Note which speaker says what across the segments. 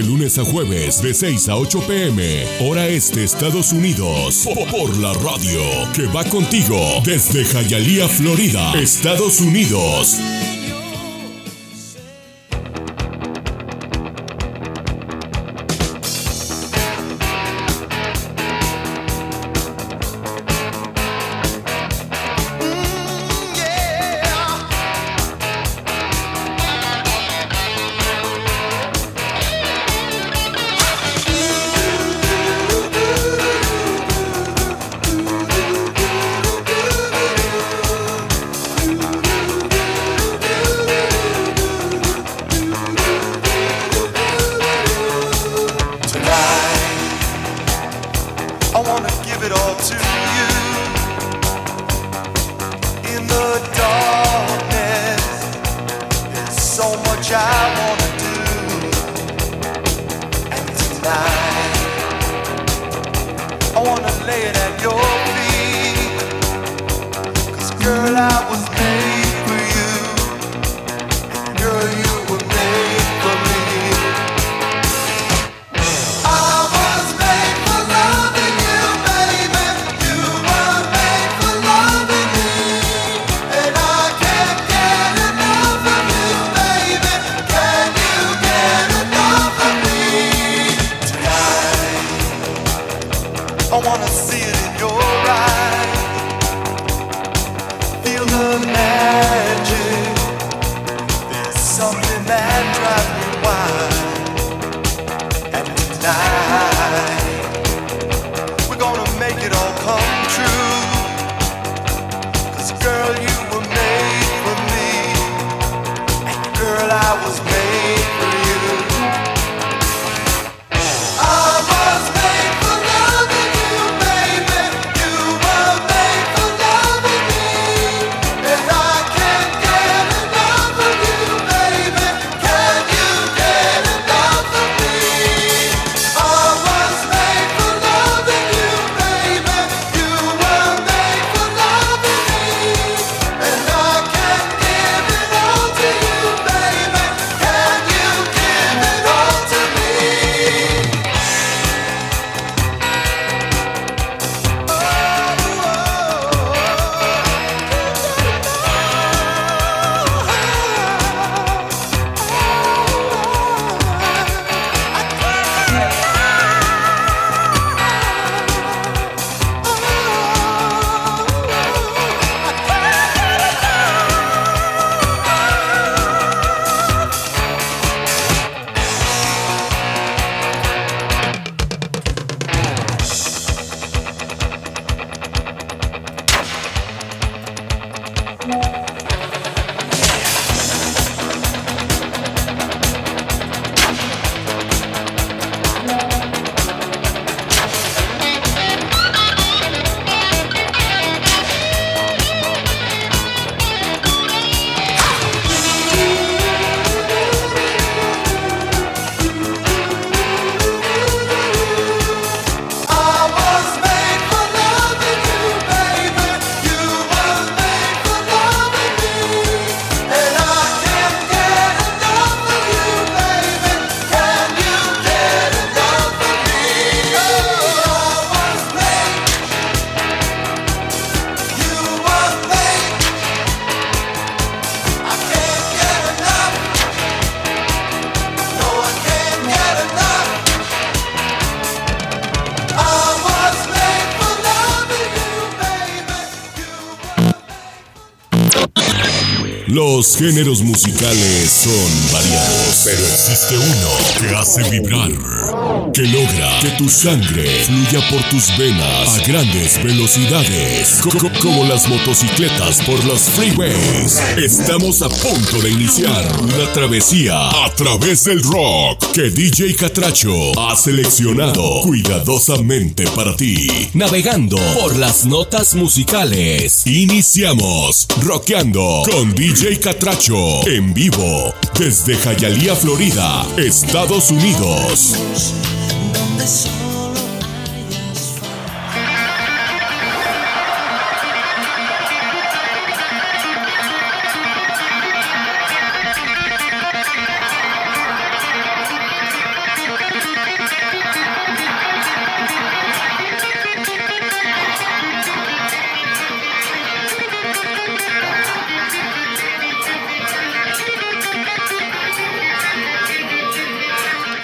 Speaker 1: de lunes a jueves de 6 a 8 pm, hora este Estados Unidos, por la radio que va contigo desde Hialeah, Florida, Estados Unidos. Los géneros musicales son variados, pero existe uno que hace vibrar, que logra que tu sangre fluya por tus venas a grandes velocidades, como las motocicletas por los freeways. Estamos a punto de iniciar una travesía a través del rock que DJ Catracho ha seleccionado cuidadosamente para ti, navegando por las notas musicales. Iniciamos rockeando con DJ Catracho, en vivo, desde Hialeah, Florida, Estados Unidos.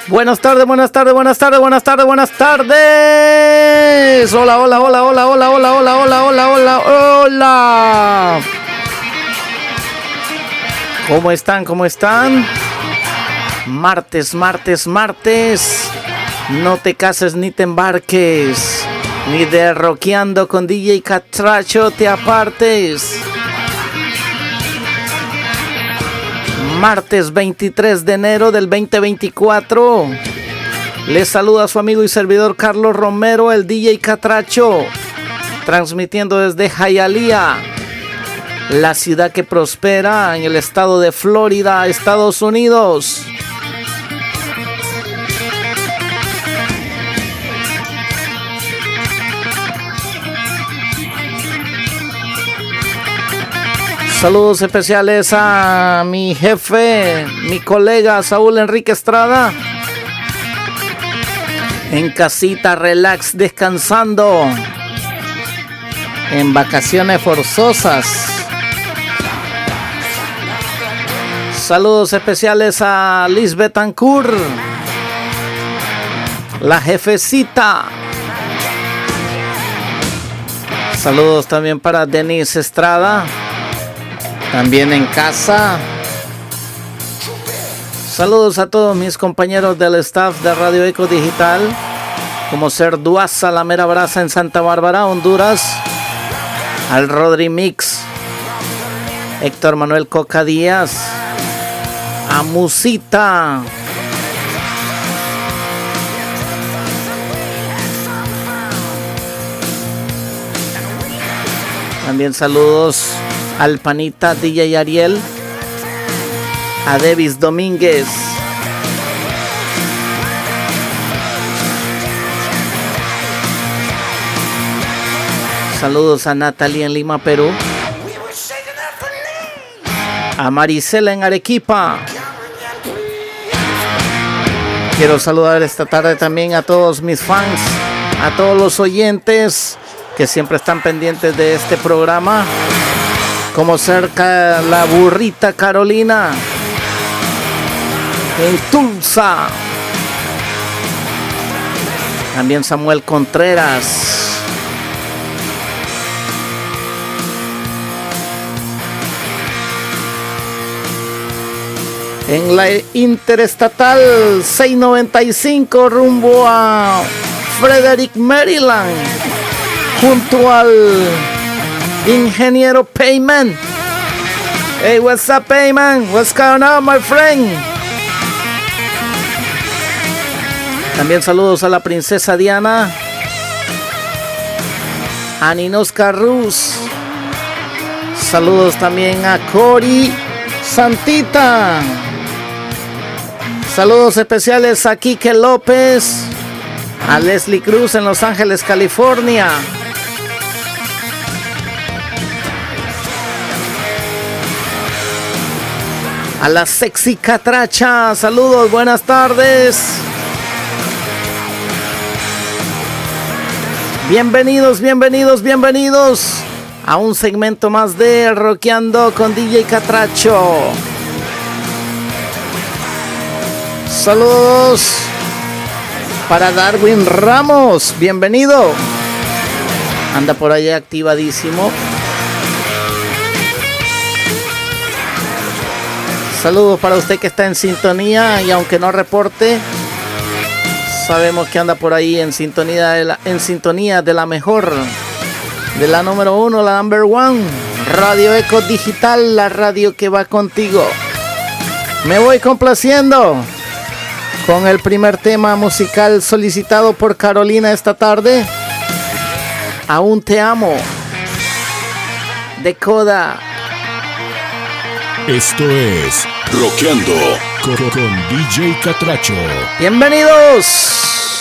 Speaker 2: Buenas tardes, buenas tardes, buenas tardes, buenas tardes, buenas tardes. Hola, hola, hola, hola, hola, hola, hola, hola, hola, hola, hola. ¿Cómo están? ¿Cómo están? Martes, martes, martes. No te cases ni te embarques. Ni de roqueando con DJ Catracho te apartes. Martes 23 de enero del 2024. Les saluda su amigo y servidor Carlos Romero, el DJ Catracho. Transmitiendo desde Hialeah, la ciudad que prospera en el estado de Florida, Estados Unidos. Saludos especiales a mi jefe, mi colega Saúl Enrique Estrada. En casita, relax, descansando. En vacaciones forzosas. Saludos especiales a Liz Betancourt. La jefecita. Saludos también para Denise Estrada. También en casa. Saludos a todos mis compañeros del staff de Radio Eco Digital, como ser Duaza, la mera brasa en Santa Bárbara, Honduras, al Rodri Mix, Héctor Manuel Coca Díaz, a Musita, También saludos al panita DJ Ariel, a Davis Domínguez. Saludos a Natalia en Lima, Perú. A Marisela en Arequipa. Quiero saludar esta tarde también a todos mis fans, a todos los oyentes que siempre están pendientes de este programa como cerca la burrita Carolina en Tulsa. También Samuel Contreras. En la Interestatal 695 rumbo a Frederick, Maryland, junto al Ingeniero Payman. Hey, what's up, Payman? What's going on, my friend? También saludos a la princesa Diana. A Ninos Carrus. Saludos también a Cory Santita. Saludos especiales a Quique López. A Leslie Cruz en Los Ángeles, California. A la sexy catracha, saludos, buenas tardes. Bienvenidos, bienvenidos, bienvenidos a un segmento más de Rockeando con DJ Catracho. Saludos para Darwin Ramos, bienvenido. Anda por allá activadísimo. Saludos para usted que está en sintonía y aunque no reporte, sabemos que anda por ahí en sintonía de la, en sintonía de la mejor, de la número uno, la number one, Radio Eco Digital, la radio que va contigo. Me voy complaciendo con el primer tema musical solicitado por Carolina esta tarde. Aún te amo. De Coda.
Speaker 3: Esto es Rockeando con, con DJ Catracho.
Speaker 2: Bienvenidos.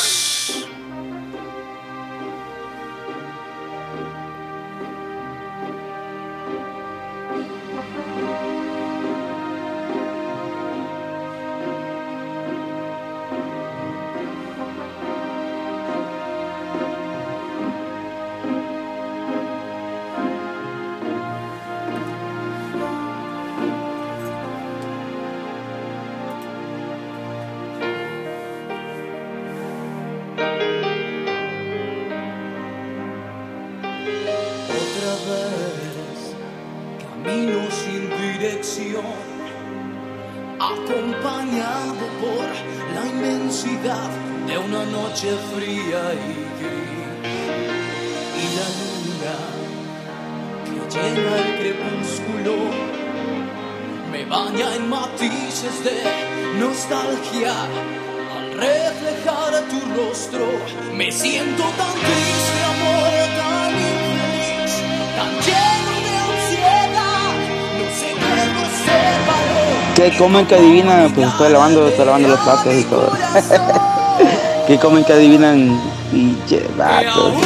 Speaker 4: comen que adivinan, pues estoy lavando, estoy lavando los platos y todo. que comen que adivinan y vato.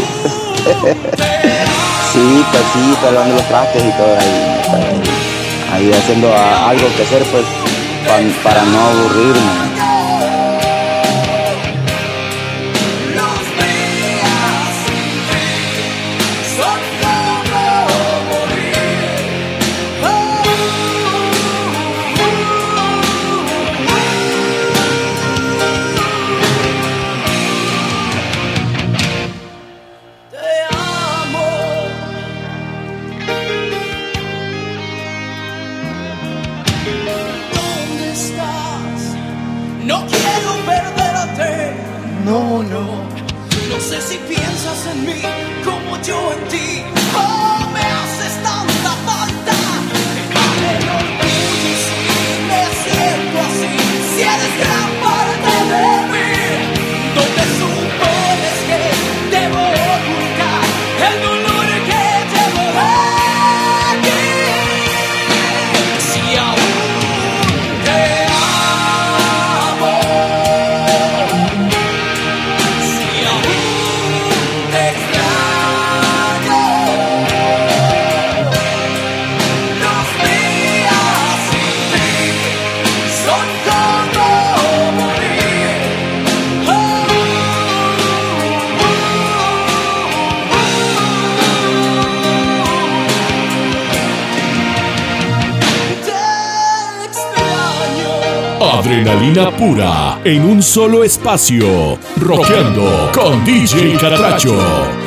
Speaker 4: sí, pues sí, estoy lavando los platos y todo ahí. Pues, ahí, haciendo algo que hacer pues para no aburrirme.
Speaker 3: Pura en un solo espacio. Roqueando con DJ Catracho.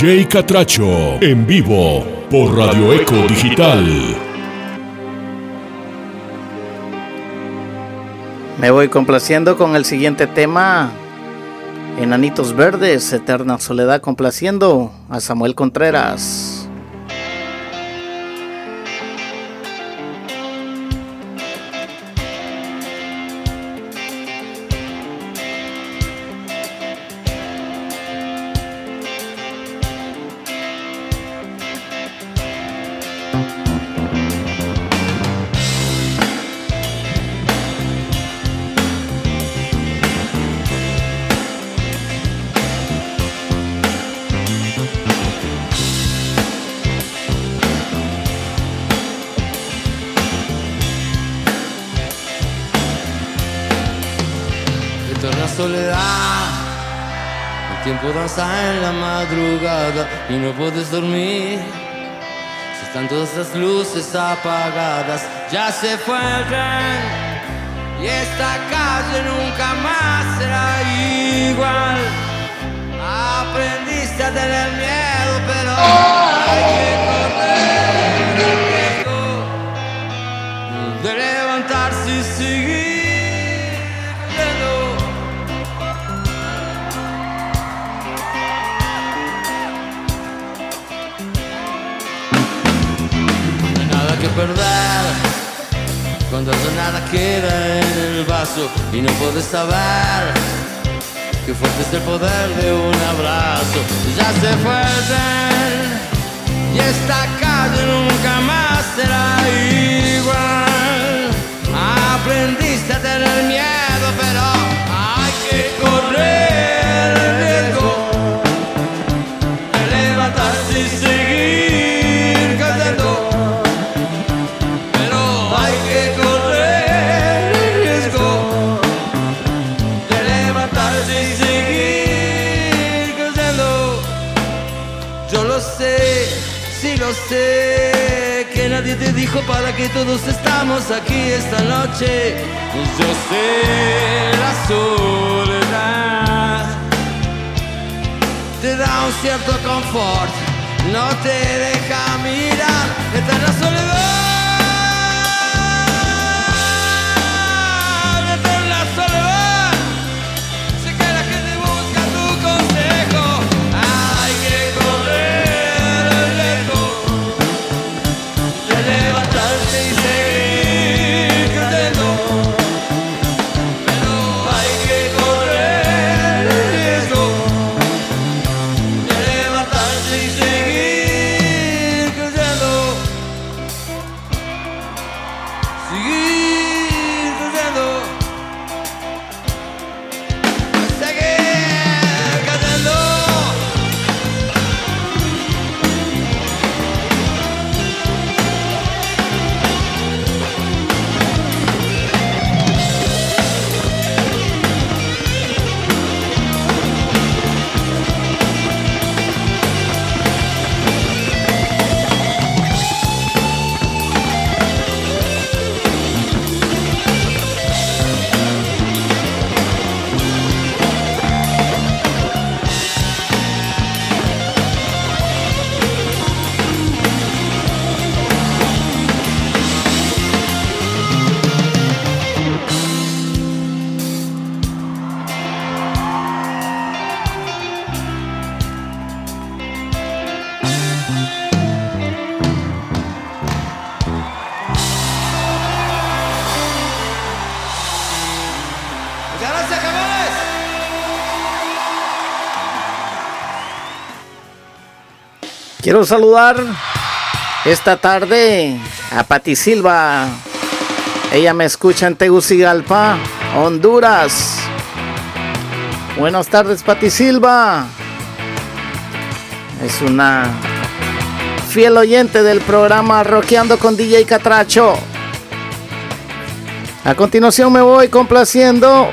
Speaker 3: Jay Catracho en vivo por Radio Eco Digital.
Speaker 2: Me voy complaciendo con el siguiente tema. Enanitos Verdes, Eterna Soledad, complaciendo a Samuel Contreras.
Speaker 5: y no puedes dormir. Si están todas las luces apagadas, ya se fue el tren y esta calle nunca más será igual. Aprendiste a tener miedo, pero hay que correr. Cuando ya nada queda en el vaso y no puedes saber que fuerte es el poder de un abrazo. Ya se fue el tren y esta calle nunca más será igual. Aprendiste a tener miedo, que todos estamos aquí esta noche. Yo sé la soledad te da un cierto confort, no te deja mirar, está en la soledad,
Speaker 2: Quiero saludar esta tarde a Pati Silva. Ella me escucha en Tegucigalpa, Honduras. Buenas tardes, Pati Silva. Es una fiel oyente del programa Rockeando con DJ Catracho. A continuación me voy complaciendo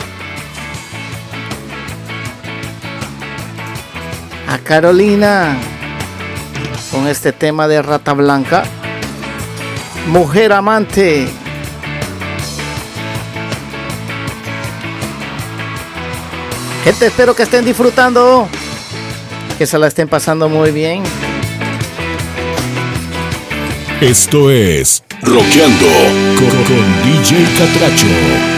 Speaker 2: a Carolina con este tema de Rata Blanca. Mujer amante. Gente, espero que estén disfrutando. Que se la estén pasando muy bien.
Speaker 3: Esto es Rockeando con, con DJ Catracho.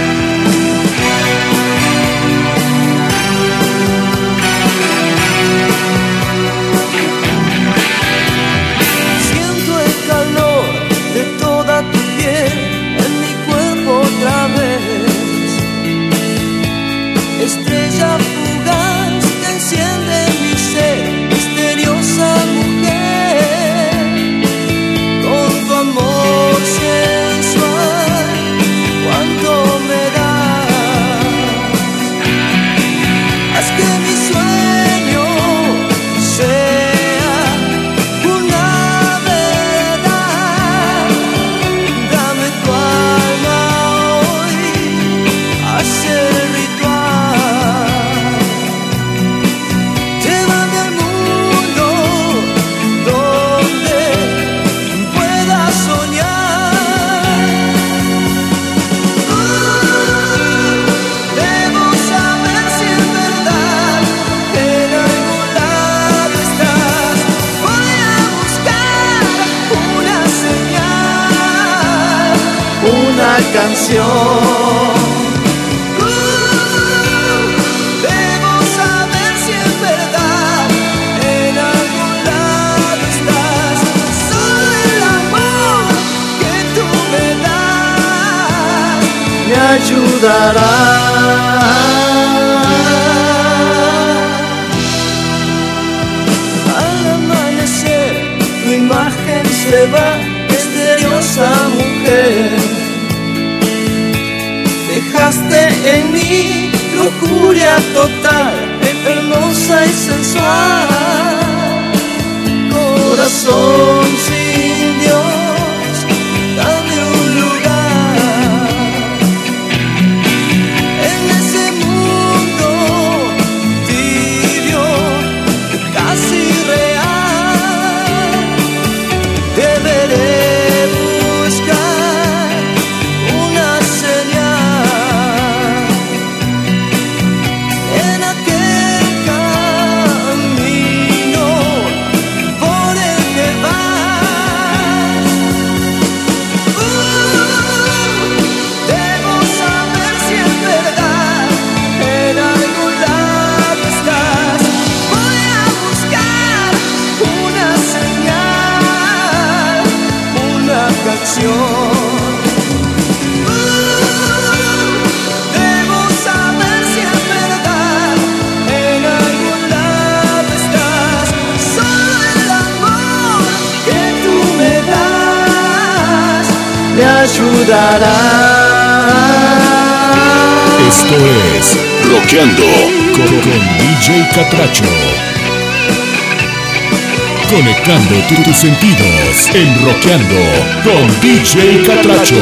Speaker 4: tus sentidos en Roqueando con DJ Catracho.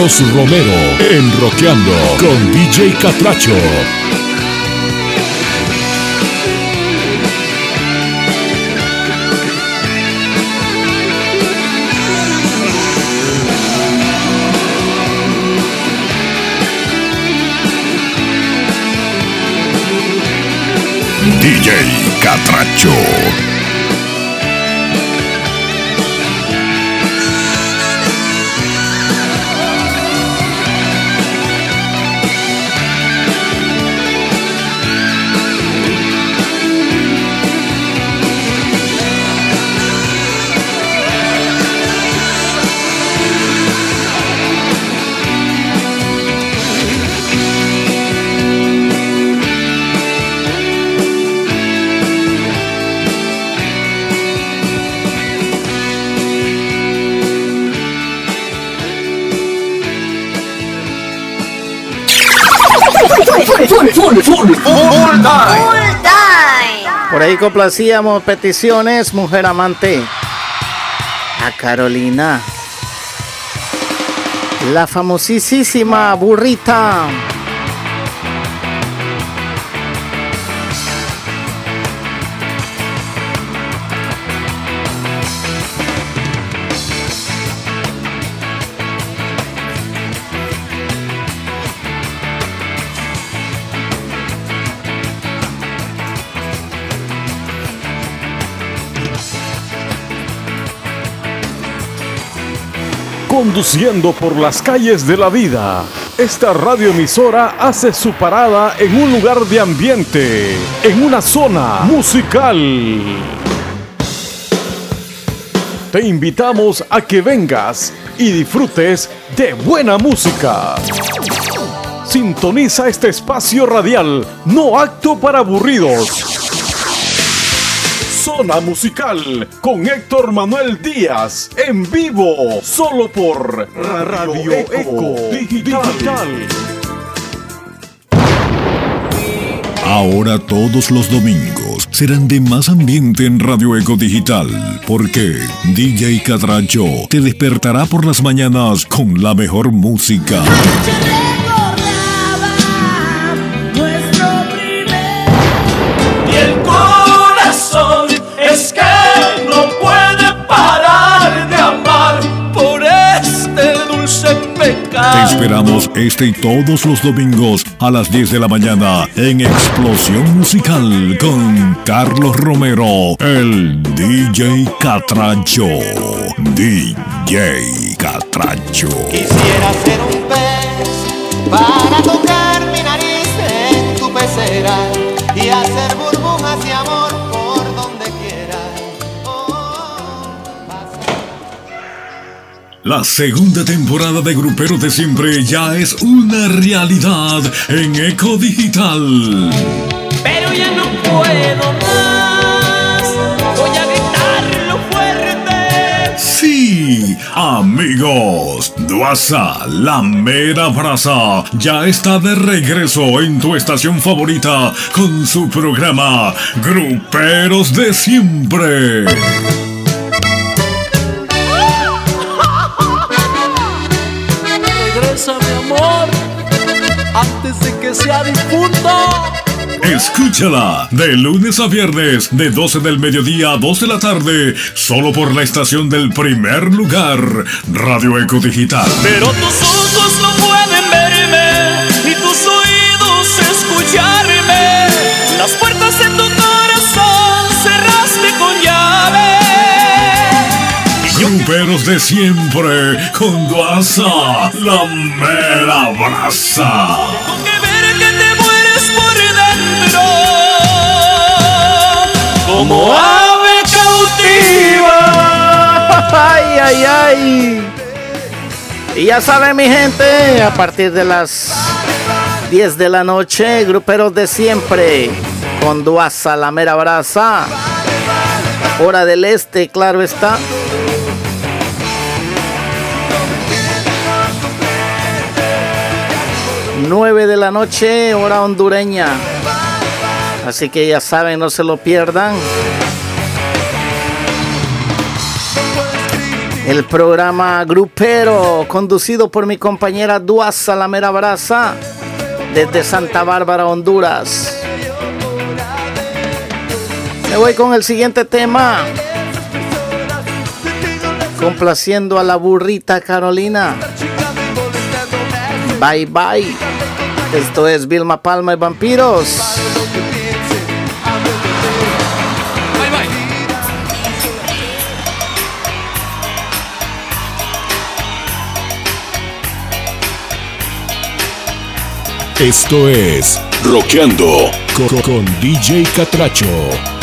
Speaker 4: Carlos Romero en Roqueando con DJ Catracho. DJ Catracho.
Speaker 2: Ahí complacíamos peticiones, mujer amante. A Carolina. La famosísima burrita.
Speaker 6: Conduciendo por las calles de la vida, esta radioemisora hace su parada en un lugar de ambiente, en una zona musical. Te invitamos a que vengas y disfrutes de buena música. Sintoniza este espacio radial, no acto para aburridos. Zona Musical con Héctor Manuel Díaz en vivo, solo por Radio Eco Digital.
Speaker 7: Ahora todos los domingos serán de más ambiente en Radio Eco Digital, porque DJ Catracho te despertará por las mañanas con la mejor música. Te esperamos este y todos los domingos a las 10 de la mañana en Explosión Musical con Carlos Romero, el DJ Catracho. DJ Catracho.
Speaker 8: Quisiera ser un pez para tocar mi nariz en tu pecera
Speaker 7: La segunda temporada de Gruperos de Siempre ya es una realidad en Eco Digital.
Speaker 9: Pero ya no puedo más. Voy a gritarlo fuerte.
Speaker 7: Sí, amigos, Duasa, la mera brasa, ya está de regreso en tu estación favorita con su programa Gruperos de Siempre.
Speaker 9: Antes de que sea difunto.
Speaker 7: Escúchala de lunes a viernes de 12 del mediodía a 2 de la tarde, solo por la estación del primer lugar, Radio Eco Digital.
Speaker 9: Pero tus ojos no pueden
Speaker 7: Gruperos de siempre con Duasa, la mera brasa.
Speaker 9: Tengo que ver que te mueres por dentro. Como ave cautiva.
Speaker 2: Ay, ay, ay. Y ya saben, mi gente, a partir de las 10 de la noche, gruperos de siempre, con Duasa, la mera brasa. Hora del este, claro está. 9 de la noche, hora hondureña. Así que ya saben, no se lo pierdan. El programa Grupero, conducido por mi compañera Duasa La Mera Brasa, desde Santa Bárbara, Honduras. Me voy con el siguiente tema. Complaciendo a la burrita Carolina. Bye bye. Esto es Vilma Palma y Vampiros.
Speaker 7: Esto es Roqueando con, con DJ Catracho.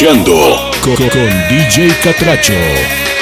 Speaker 10: escuchando con, con DJ Catracho.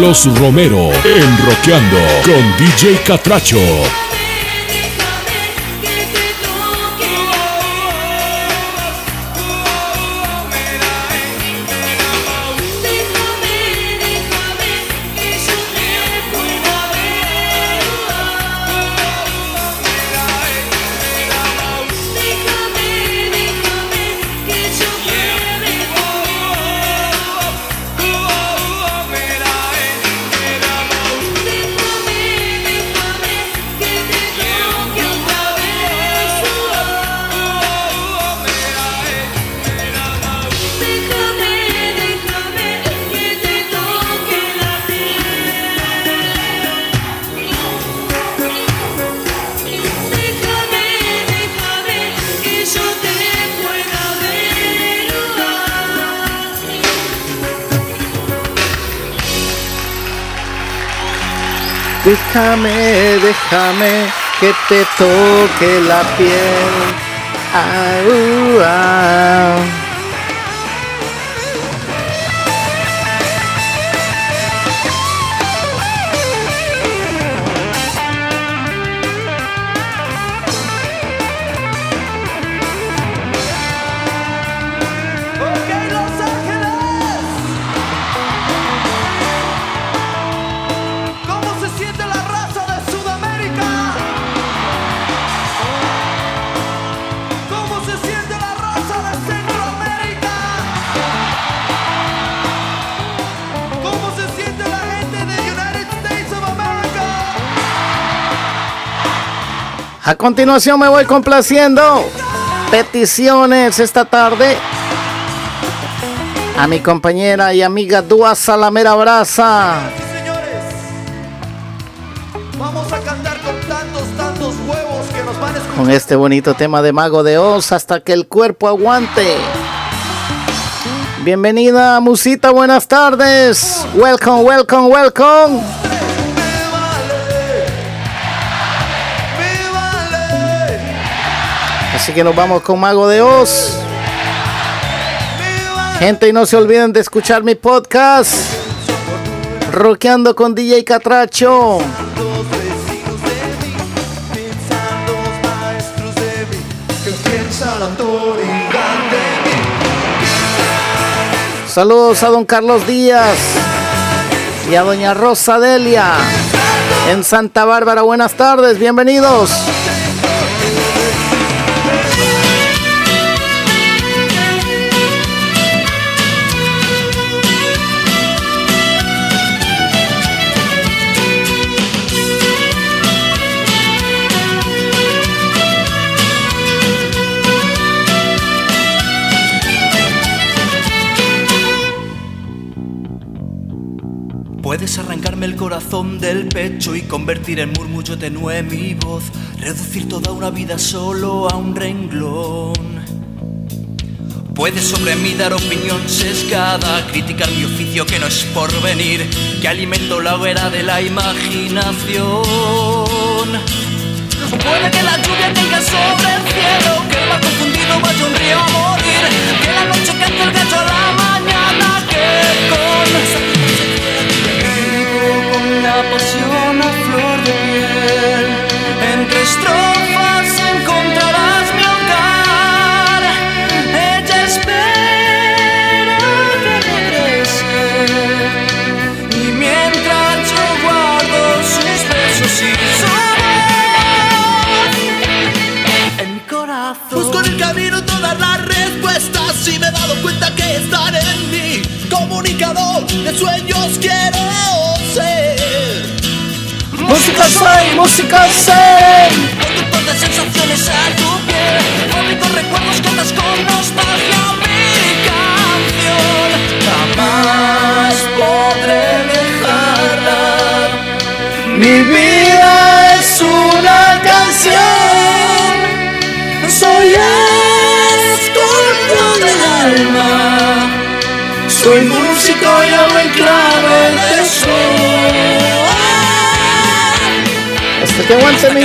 Speaker 10: Carlos Romero en Roqueando con DJ Catracho.
Speaker 2: Déjame, déjame que te toque la piel. Ah. continuación me voy complaciendo peticiones esta tarde a mi compañera y amiga Dúa Salamera
Speaker 11: Braza. Con
Speaker 2: Con este bonito tema de Mago de Oz hasta que el cuerpo aguante. Bienvenida, Musita, buenas tardes. Welcome, welcome, welcome. Así que nos vamos con Mago de Oz. Gente, y no se olviden de escuchar mi podcast. Rockeando con DJ Catracho. Saludos a don Carlos Díaz y a doña Rosa Delia en Santa Bárbara. Buenas tardes, bienvenidos.
Speaker 4: Del pecho y convertir en murmullo tenue mi voz, reducir toda una vida solo a un renglón. Puedes sobre mí dar opinión sesgada, criticar mi oficio que no es por venir, que alimento la hoguera de la imaginación. Puede que la lluvia caiga sobre el cielo, que el mar confundido vaya un río a morir, que la noche cante el gallo a la mañana, que con La pasión a flor de piel. Entre estrofas encontrarás mi hogar. Ella espera que regrese. Y mientras yo guardo sus besos y su voz en mi corazón.
Speaker 8: Busco en el camino todas las respuestas y me he dado cuenta que estar en mí, comunicador de sueños quiero ser.
Speaker 2: Música soy, música soy.
Speaker 4: Conductor de sensaciones a tu piel. Fabrico recuerdos, cantas con nostalgia mi canción Jamás podré dejarla.
Speaker 2: Mi vida es una canción.
Speaker 4: Soy escorpión del alma.
Speaker 2: Soy músico y hablo en clave que aguante mi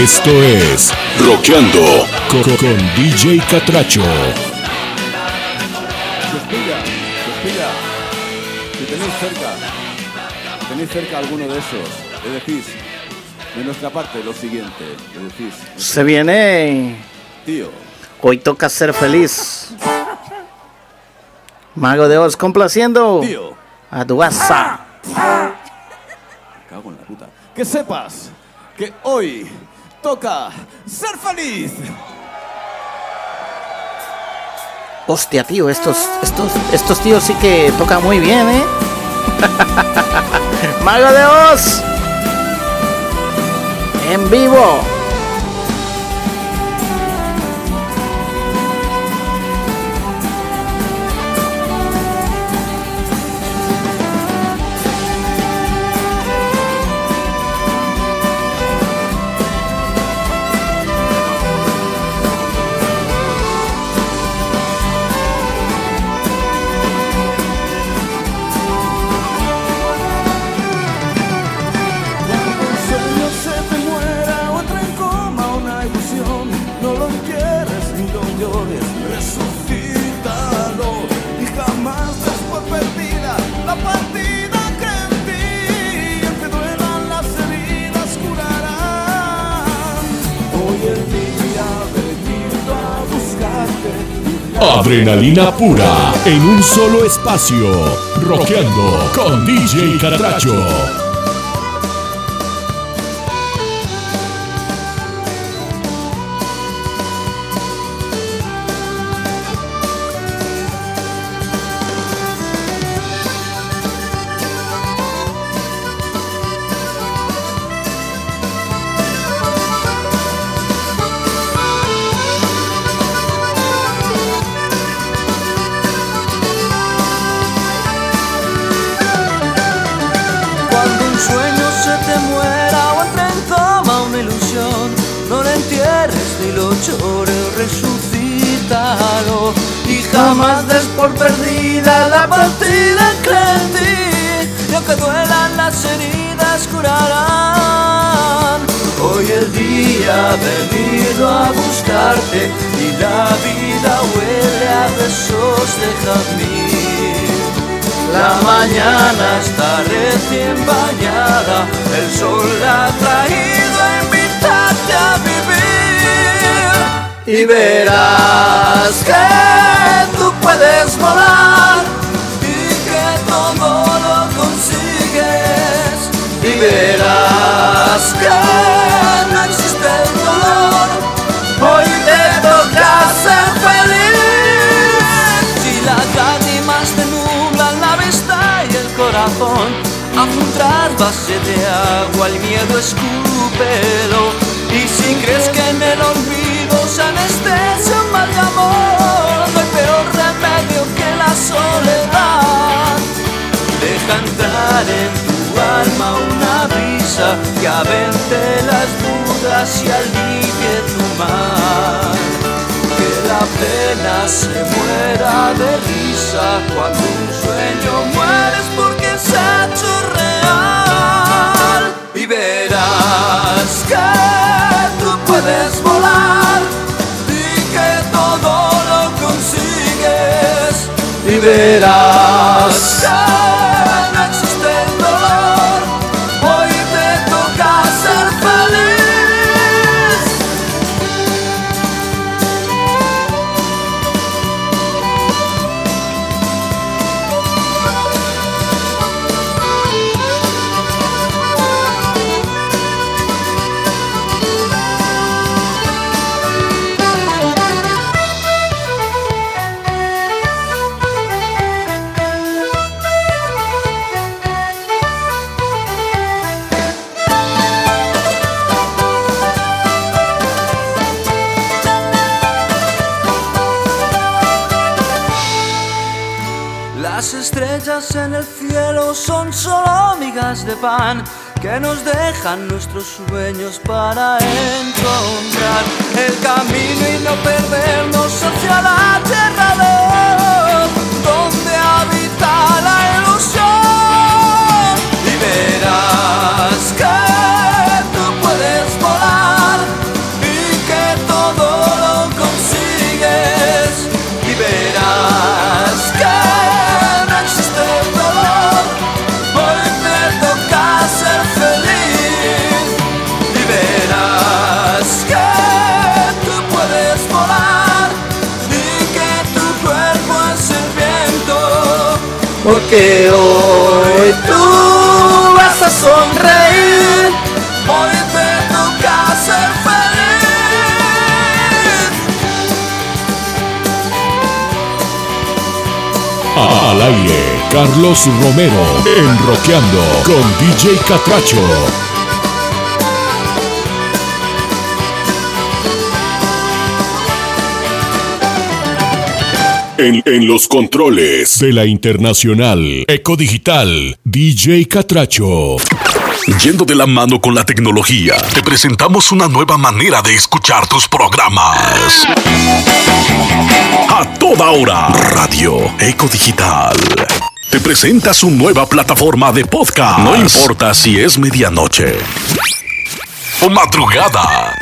Speaker 3: Esto es Rockeando con, con DJ Catracho.
Speaker 12: Suspira, suspira. Si tenéis cerca, si tenéis cerca alguno de esos, le decís, de nuestra parte, lo siguiente. Le decís,
Speaker 2: Se viene.
Speaker 12: tío,
Speaker 2: Hoy toca ser feliz. Mago de Oz complaciendo
Speaker 12: Tío.
Speaker 2: a tu.
Speaker 12: Me cago en la puta. Que sepas que hoy toca ser feliz.
Speaker 2: Hostia, tío, estos, estos, estos tíos sí que tocan muy bien, ¿eh? Mago de Oz. En vivo.
Speaker 3: Adrenalina pura en un solo espacio. Rockeando con DJ Catracho.
Speaker 4: Hoy el día ha venido a buscarte y la vida huele a besos de jazmín. La mañana está recién bañada, el sol ha traído a invitarte a vivir. Y verás que tú puedes volar verás que no existe el dolor, hoy te toca ser feliz. Si las lágrimas te nublan la vista y el corazón, haz un trasvase de agua, el miedo escúpelo. Y si crees que en el olvido se anestesia un mal de amor, no hay peor remedio que la soledad. Deja entrar en tu alma una brisa que avente las dudas y alivie tu mal. Que la pena se muera de risa cuando un sueño mueres porque se ha hecho real. Y verás que tú puedes volar y que todo lo consigues. Y verás que de pan que nos dejan nuestros sueños para encontrar el camino y no perdernos hacia la tierra de Oz, donde habita la ilusión. Y verás que tú puedes volar que hoy tú vas a sonreír.
Speaker 2: Hoy te toca ser feliz.
Speaker 3: Al aire, Carlos Romero, en Roqueando con DJ Catracho. En, en los controles de la Internacional Eco Digital, DJ Catracho.
Speaker 13: Yendo de la mano con la tecnología, te presentamos una nueva manera de escuchar tus programas. A toda hora, Radio Eco Digital. Te presenta su nueva plataforma de podcast. No importa si es medianoche madrugada.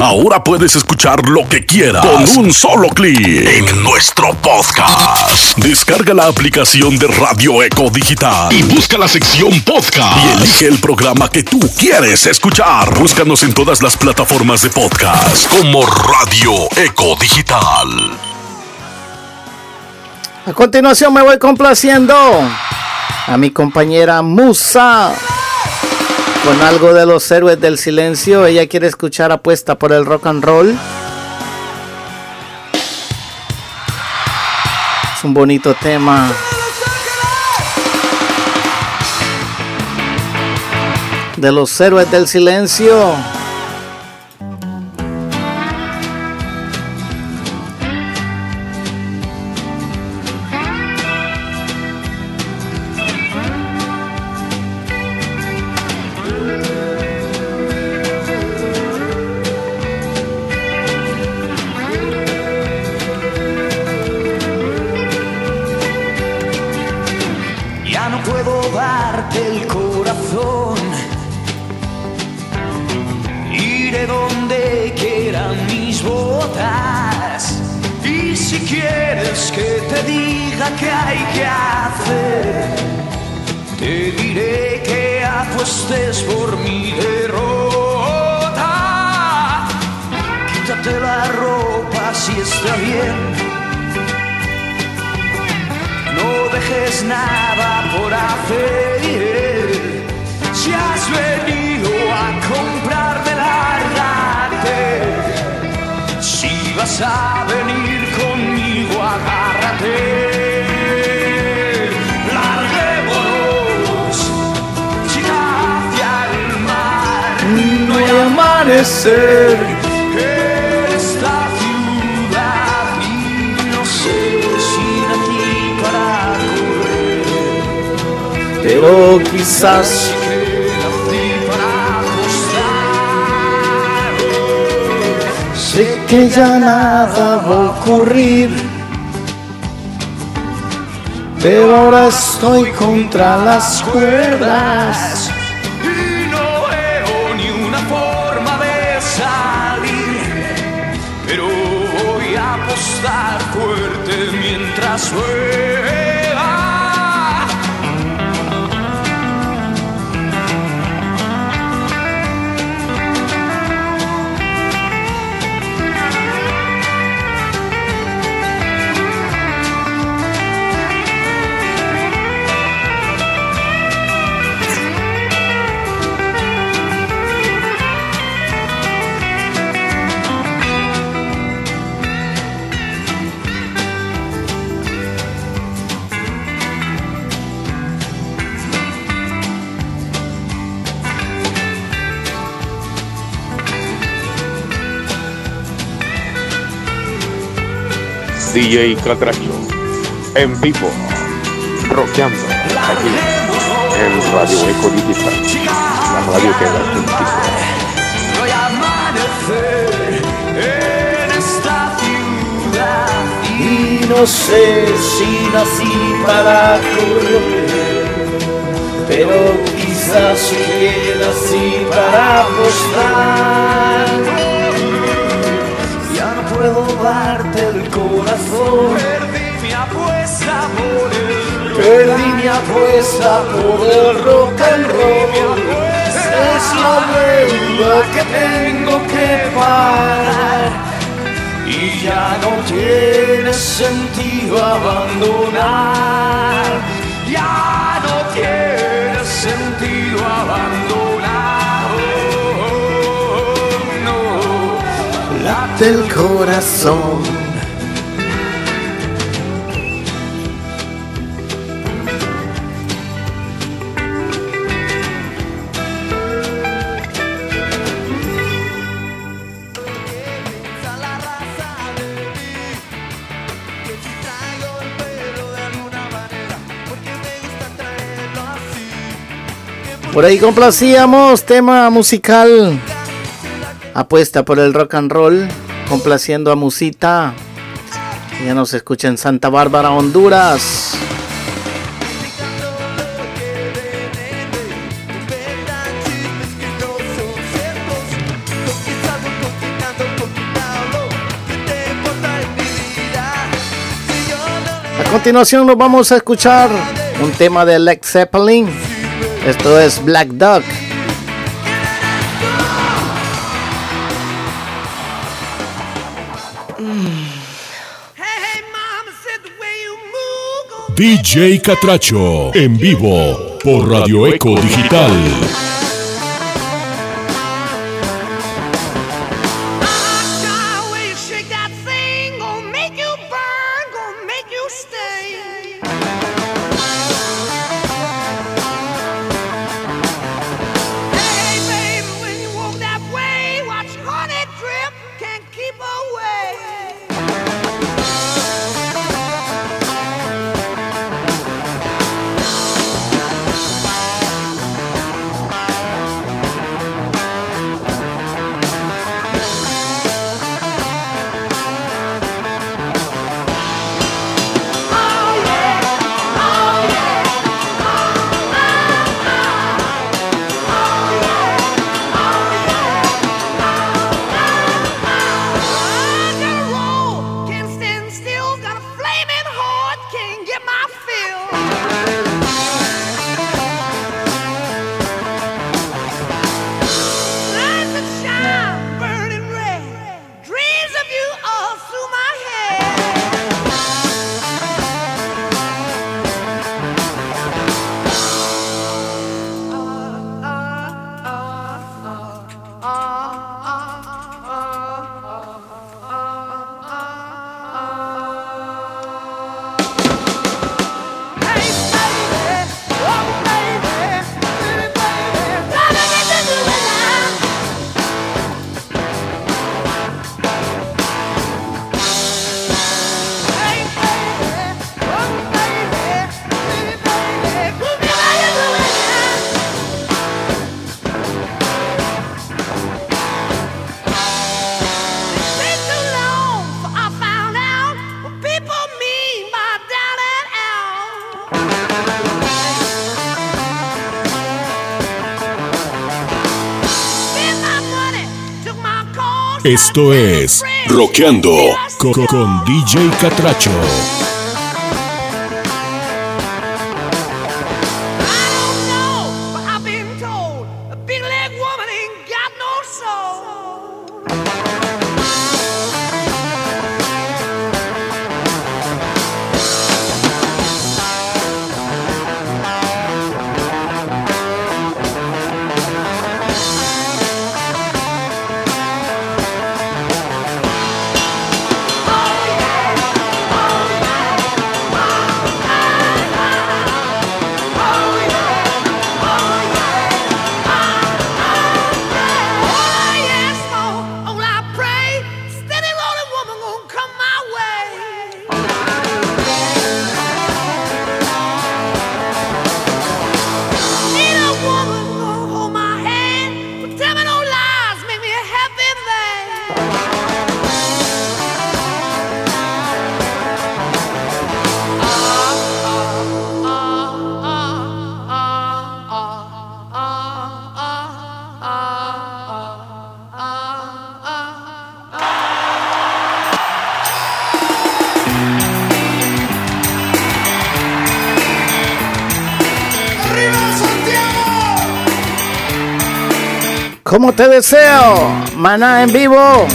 Speaker 13: Ahora puedes escuchar lo que quieras con un solo clic en nuestro podcast. Descarga la aplicación de Radio Eco Digital y busca la sección podcast y elige el programa que tú quieres escuchar. Búscanos en todas las plataformas de podcast como Radio Eco Digital.
Speaker 4: A continuación me voy complaciendo a mi compañera Musa con algo de los héroes del silencio. Ella quiere escuchar apuesta por el rock and roll. Es un bonito tema. De los héroes del silencio. Contra las cuerdas.
Speaker 2: Y no veo ni una forma de salir. Pero voy a apostar fuerte mientras juega.
Speaker 14: DJ Catracho, en vivo, rockeando aquí en Radio Eco Digital, la radio que da contigo.
Speaker 2: Voy
Speaker 4: Y no sé si nací para correr, pero quizás que nací para apostar. Ya darte el corazón,
Speaker 2: Perdí mi apuesta por el
Speaker 4: perdí mi apuesta por el rock and roll. Es la deuda que tengo que pagar. Y ya no tiene sentido abandonar
Speaker 2: corazón. Por ahí complacíamos tema musical. Apuesta por el rock and roll. Complaciendo a Musita. Ya nos escucha en Santa Bárbara, Honduras. A continuación nos vamos a escuchar un tema de Led Zeppelin. Esto es Black Dog.
Speaker 15: DJ Catracho en vivo por Radio Eco Digital. Esto es Roqueando con, con DJ Catracho.
Speaker 2: ¿Cómo te deseo? Maná en vivo.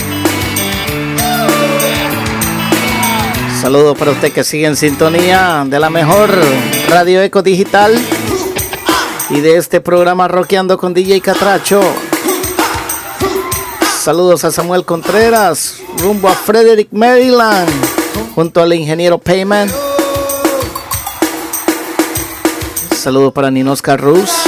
Speaker 2: Saludos para usted que sigue en sintonía de la mejor Radio Eco Digital y de este programa Roqueando con DJ Catracho. Saludos a Samuel Contreras,
Speaker 11: rumbo a Frederick, Maryland, junto al ingeniero Payman. Saludos para Ninos Carrus.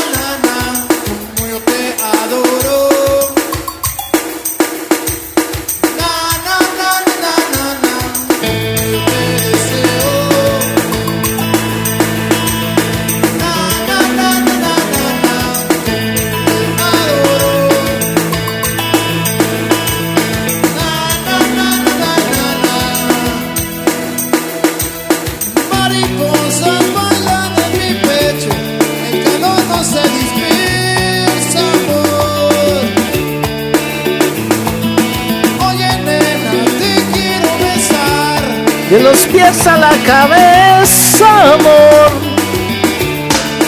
Speaker 11: cabeza, amor.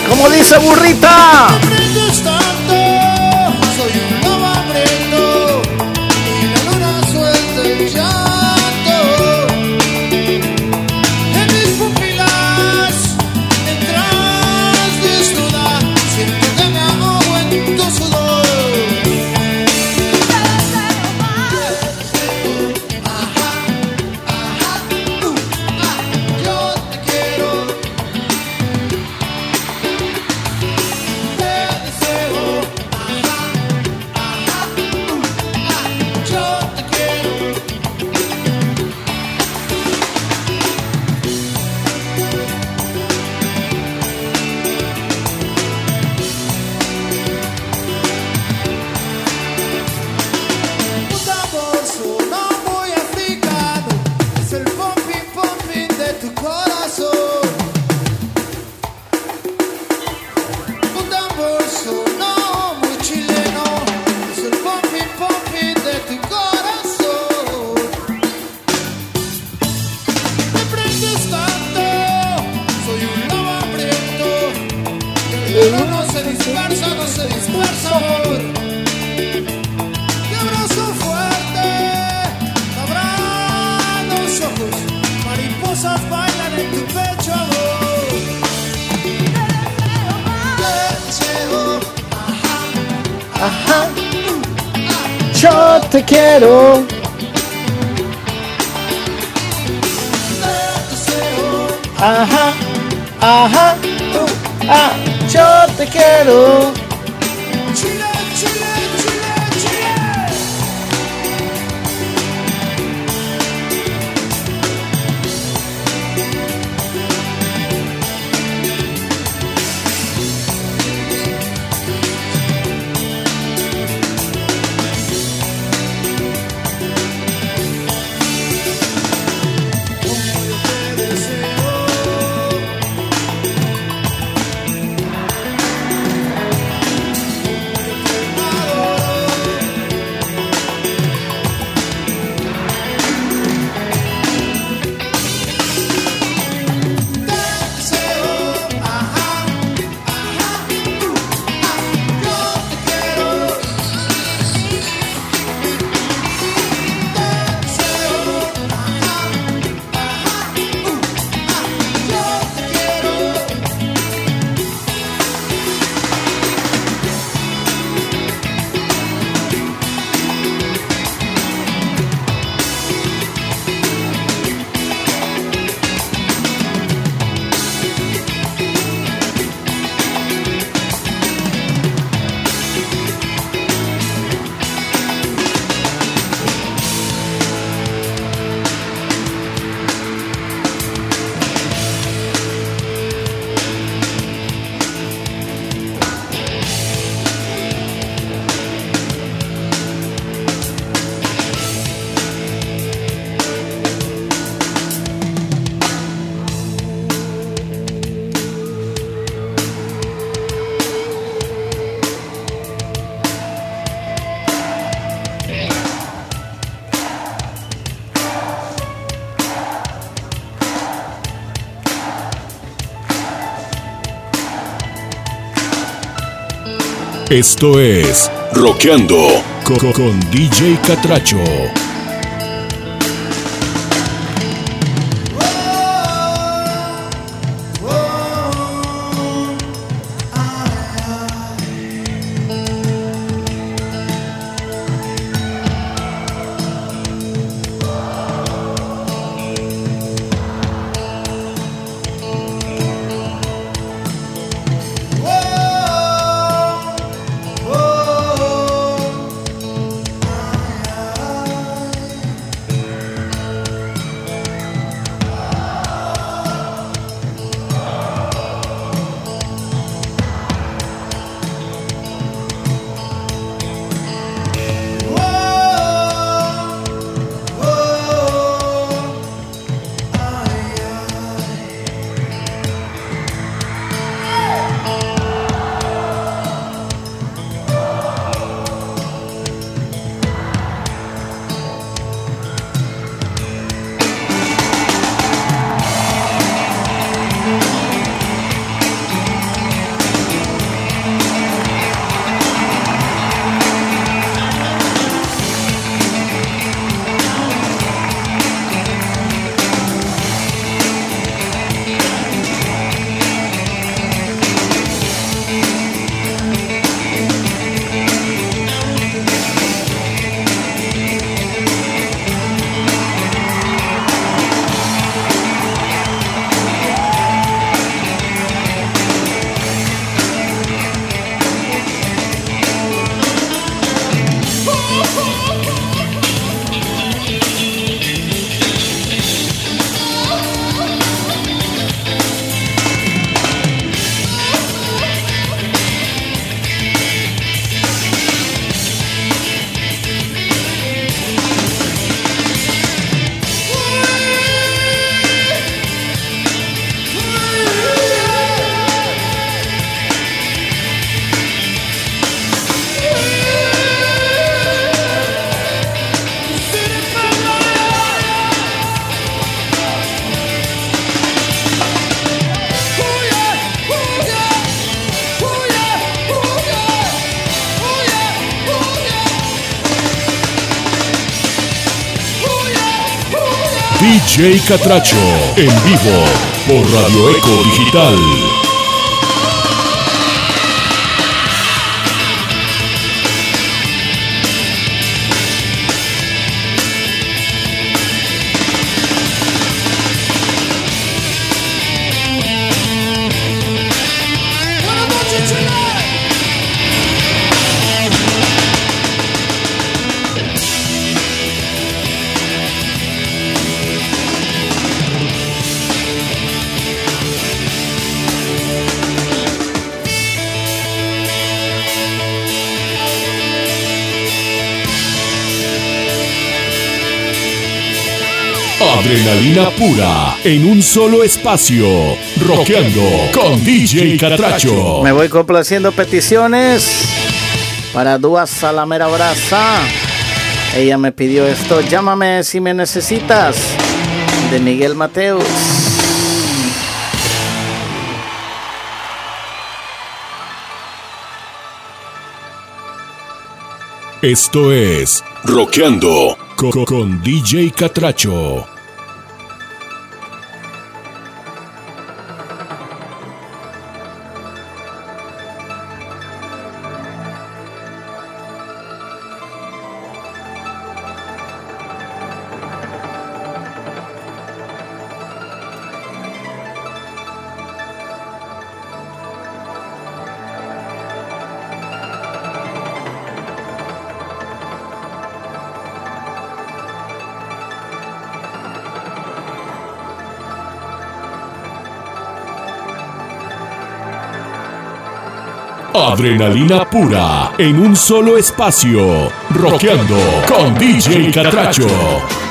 Speaker 11: Como dice burrita.
Speaker 3: Esto es Roqueando con, con DJ Catracho. DJ Catracho en vivo por Radio Eco Digital. Adrenalina pura en un solo espacio. Rockeando con DJ Catracho.
Speaker 2: Me voy complaciendo peticiones para Dúa Salamera Brasa. Ella me pidió esto. Llámame si me necesitas. De Miguel Mateus.
Speaker 3: Esto es Rockeando co- con, DJ Catracho. Adrenalina pura en un solo espacio. Rockeando con DJ Catracho.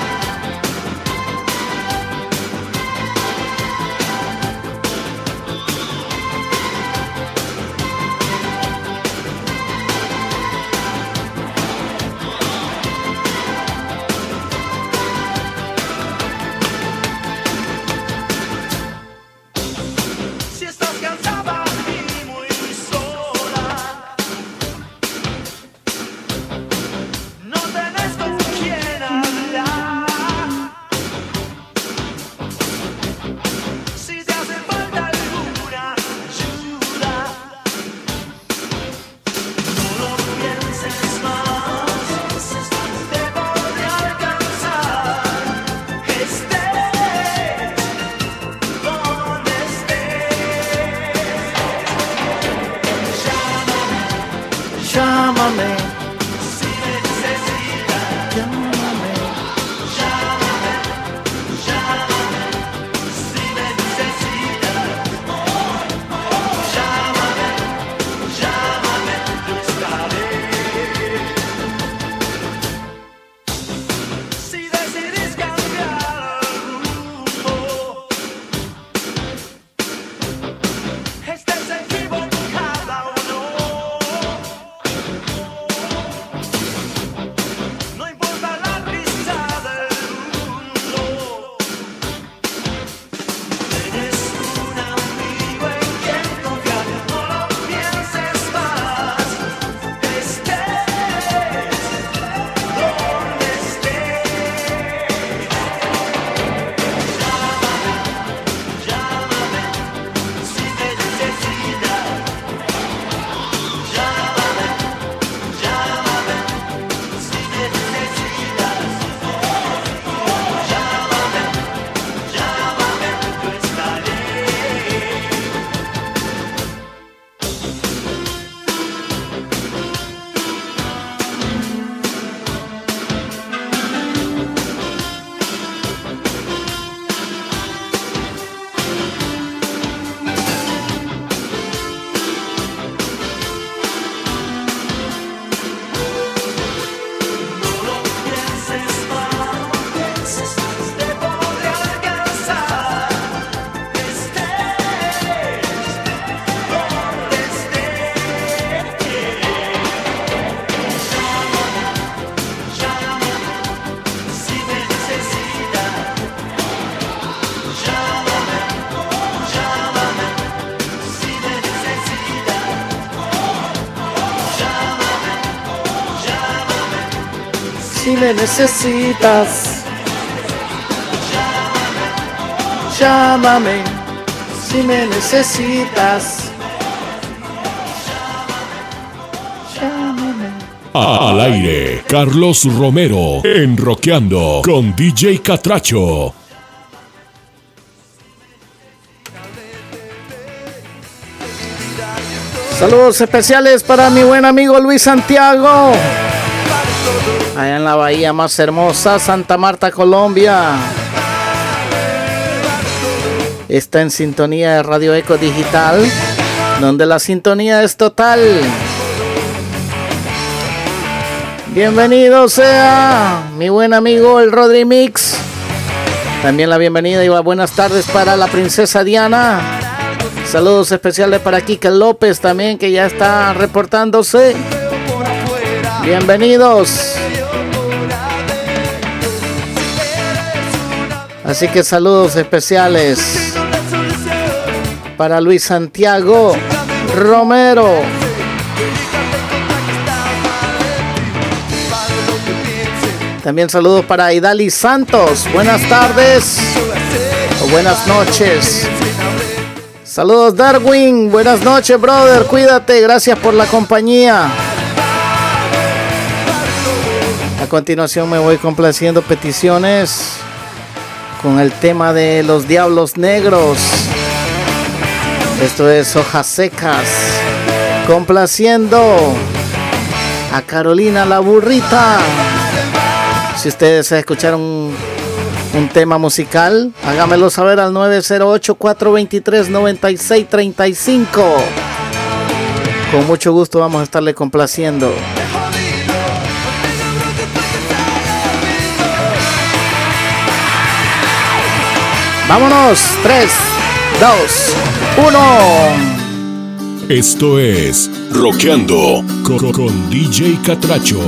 Speaker 11: Me necesitas.
Speaker 2: Llámame
Speaker 11: si me necesitas.
Speaker 4: A- Al aire, Carlos Romero en Roqueando con DJ Catracho.
Speaker 2: Saludos especiales para mi buen amigo Luis Santiago. Allá en la bahía más hermosa, Santa Marta, Colombia. Está en sintonía de Radio Eco Digital, donde la sintonía es total. Bienvenido sea mi buen amigo el Rodri Mix. También la bienvenida y buenas tardes para la princesa Diana. Saludos especiales para Kike López también que ya está reportándose. Bienvenidos. Así que saludos especiales para Luis Santiago Romero. También saludos para Idali Santos. Buenas tardes o buenas noches. Saludos Darwin. Buenas noches, brother. Cuídate. Gracias por la compañía. A continuación me voy complaciendo peticiones con el tema de los Diablos Negros. Esto es Hojas Secas. Complaciendo a Carolina la burrita. Si ustedes escucharon un, tema musical, hágamelo saber al 908-423-9635. Con mucho gusto vamos a estarle complaciendo. Vámonos, 3, 2, 1.
Speaker 4: Esto es Roqueando con, con DJ Catracho.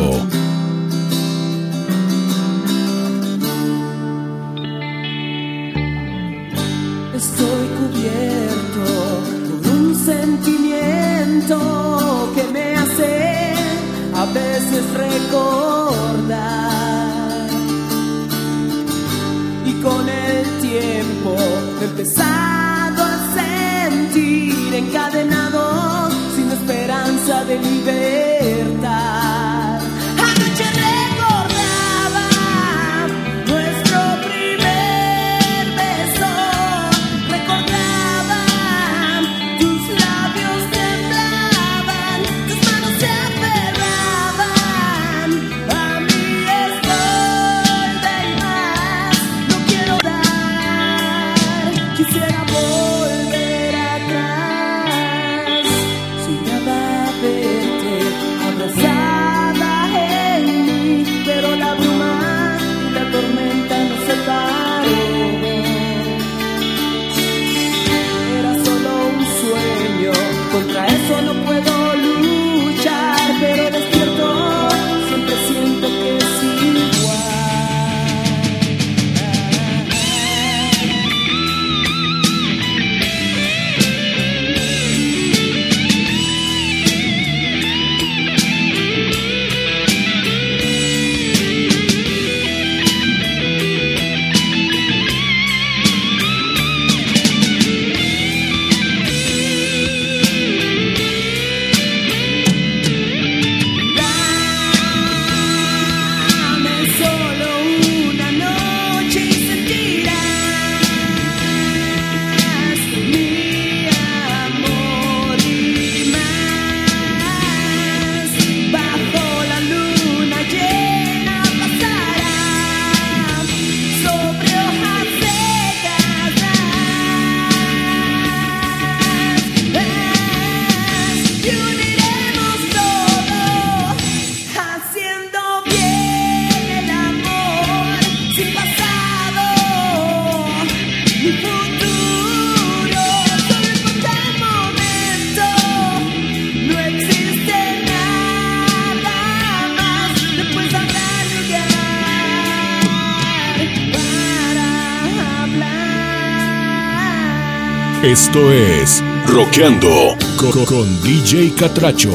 Speaker 4: Esto es Roqueando con, con DJ Catracho.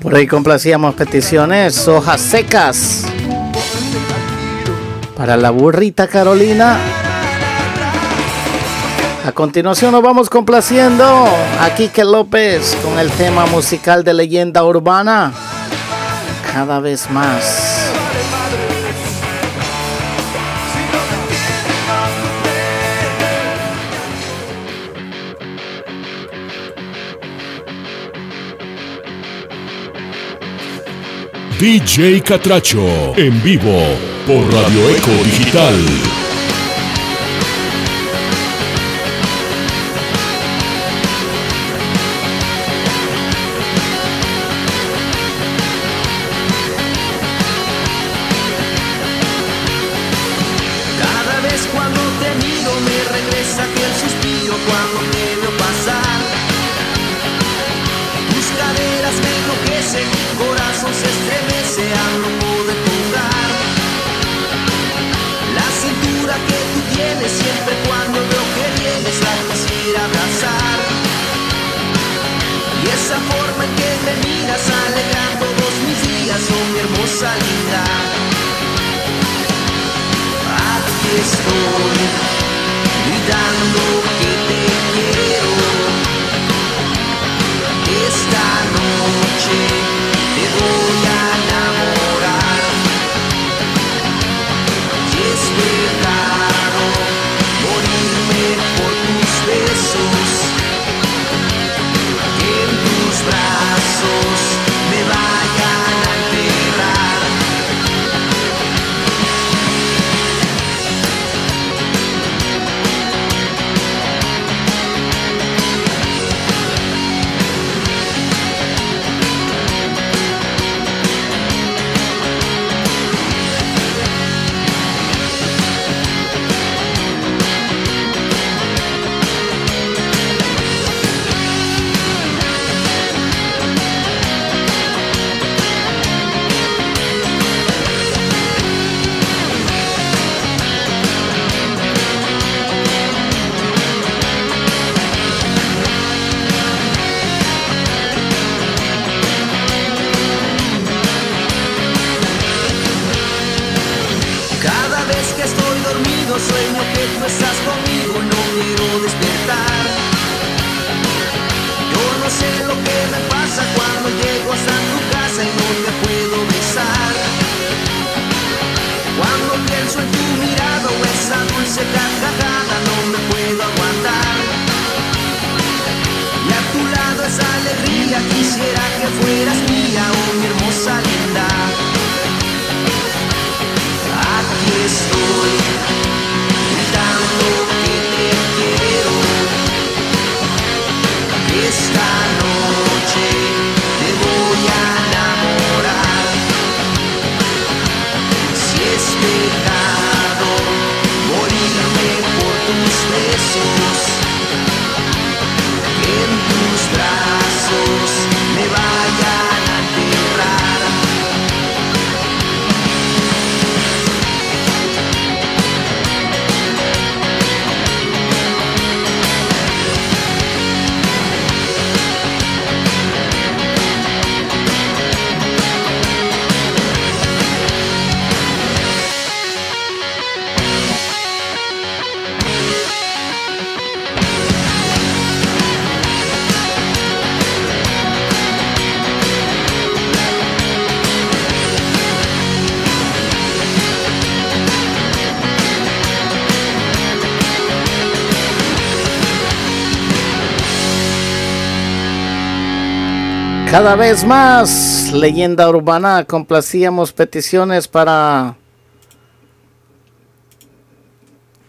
Speaker 2: Por ahí complacíamos peticiones, hojas secas. Para la burrita Carolina, a continuación nos vamos complaciendo a Quique López con el tema musical de leyenda urbana. Cada vez más.
Speaker 16: DJ Catracho en vivo por Radio Eco Digital.
Speaker 17: Cada vez
Speaker 2: más, leyenda urbana, complacíamos peticiones para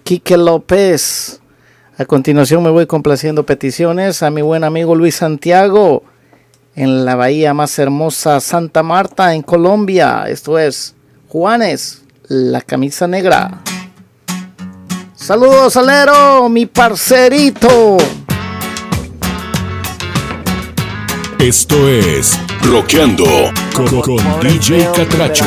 Speaker 2: Quique López. A continuación me voy complaciendo peticiones a mi buen amigo Luis Santiago en la bahía más hermosa Santa Marta en Colombia. Esto es Juanes, la camisa negra. Saludos, Alero, mi parcerito.
Speaker 16: Esto es Roqueando con, DJ Catracho.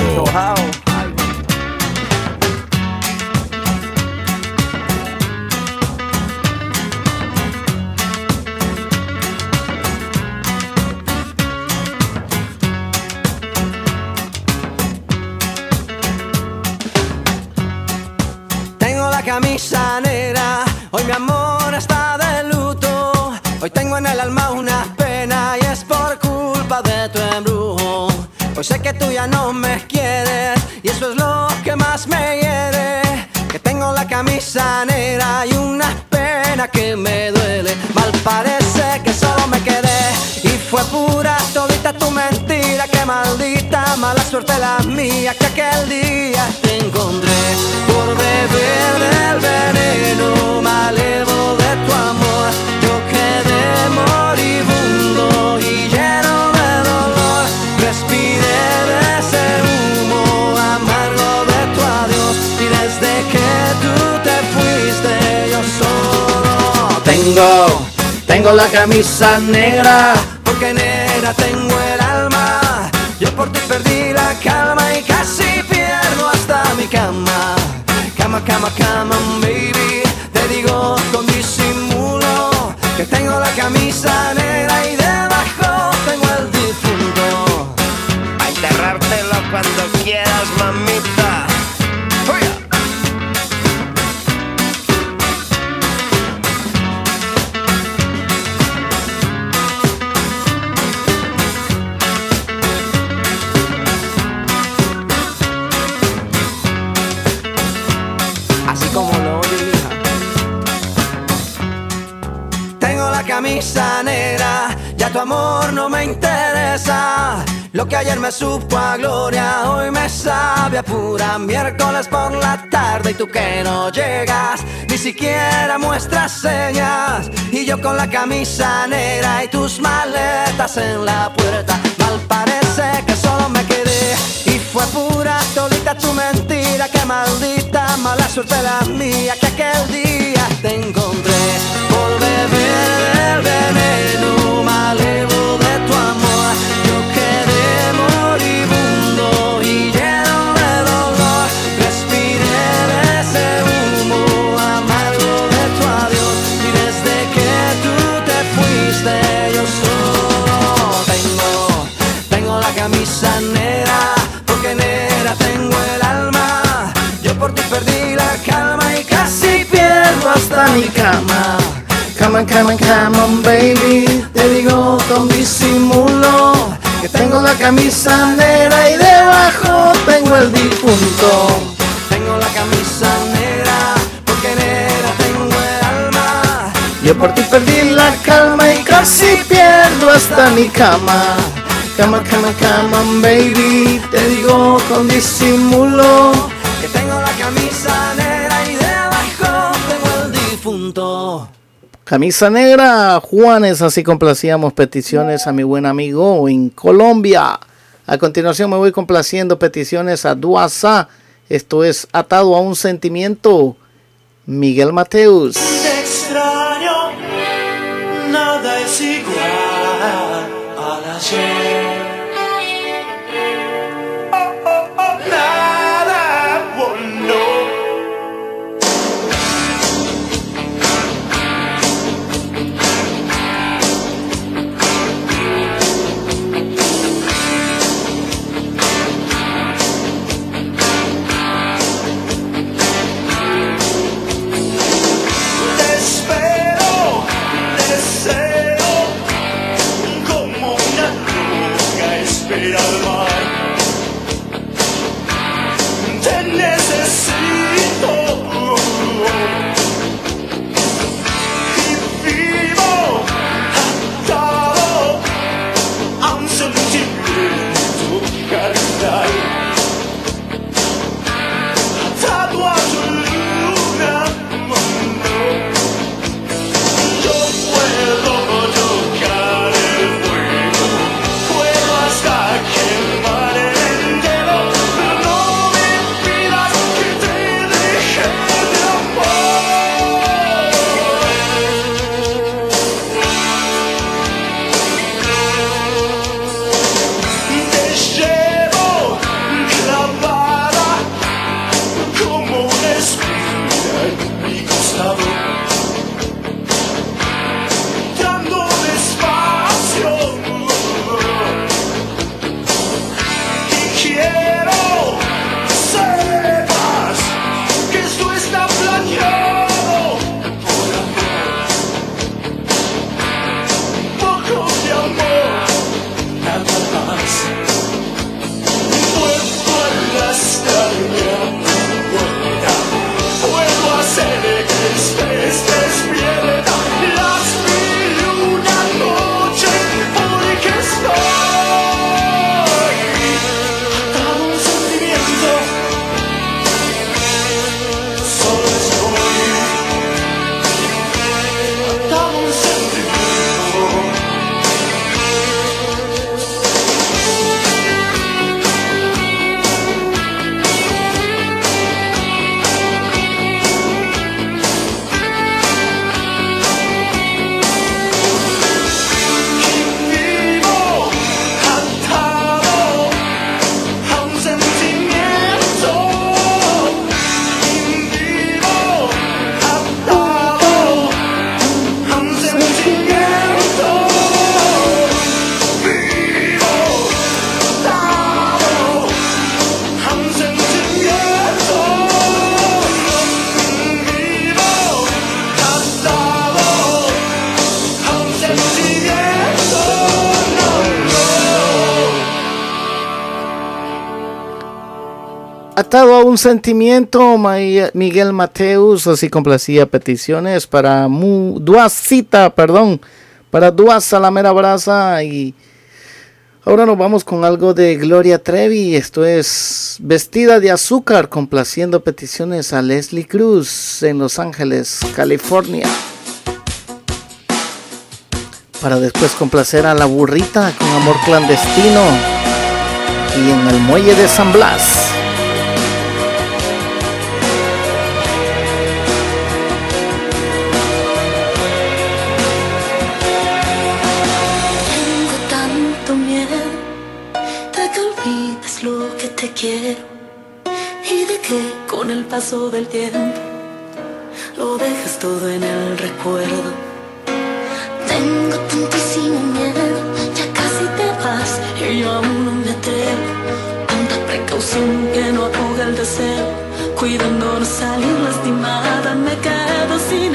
Speaker 16: Tengo la camisa negra, hoy mi amor sé que tú ya no me quieres y eso es lo que más me hiere. Que tengo la camisa negra y una pena que me duele. Mal parece que solo me quedé y fue pura todita tu mentira. Que maldita mala suerte la mía que aquel día te encontré por beber del veneno malevo de tu amor. Yo quedé moribundo
Speaker 2: Tengo, la camisa negra.
Speaker 16: porque negra tengo el alma. Yo por ti perdí la calma y casi pierdo hasta mi cama. Cama, cama, cama, baby. Te digo con disimulo que tengo la camisa negra y debajo tengo el difunto.
Speaker 18: A enterrártelo cuando quieras, mamita.
Speaker 16: Negra, ya tu amor no me interesa. Lo que ayer me supo a gloria, hoy me sabe a pura miércoles por la tarde y tú que no llegas, ni siquiera muestras señas. Y yo con la camisa negra y tus maletas en la puerta, mal parece que solo me quedé fue pura todita tu mentira, que maldita mala suerte la mía que aquel día te encontré. Por beber veneno mi cama.
Speaker 2: Come on, come on, come on, baby. Te digo con disimulo que tengo la camisa negra y debajo tengo el difunto.
Speaker 16: Tengo la camisa negra porque negra tengo el alma.
Speaker 2: Yo por ti perdí la calma y casi pierdo hasta mi cama. On, come on, baby. Te digo con disimulo
Speaker 16: Que tengo la camisa negra difunto.
Speaker 2: Camisa negra, Juanes, así complacíamos peticiones a mi buen amigo en Colombia. A continuación me voy complaciendo peticiones a Duasa. Esto es Atado a un Sentimiento. Miguel Mateus.
Speaker 11: Atado a un sentimiento,
Speaker 2: Miguel Mateus así complacía peticiones para Mu, Duasita, perdón, para Duas mera brasa y ahora nos vamos con algo de Gloria Trevi, esto es Vestida de Azúcar, complaciendo peticiones a Leslie Cruz en Los Ángeles, California. Para después complacer a la burrita con amor clandestino y en el muelle de San Blas.
Speaker 19: Paso del tiempo lo dejes todo en el recuerdo. Tengo tantísimo miedo, ya casi te vas y yo aún no me atrevo. Tanta precaución que no ahoga el deseo, cuidando no salir lastimada, me quedo sin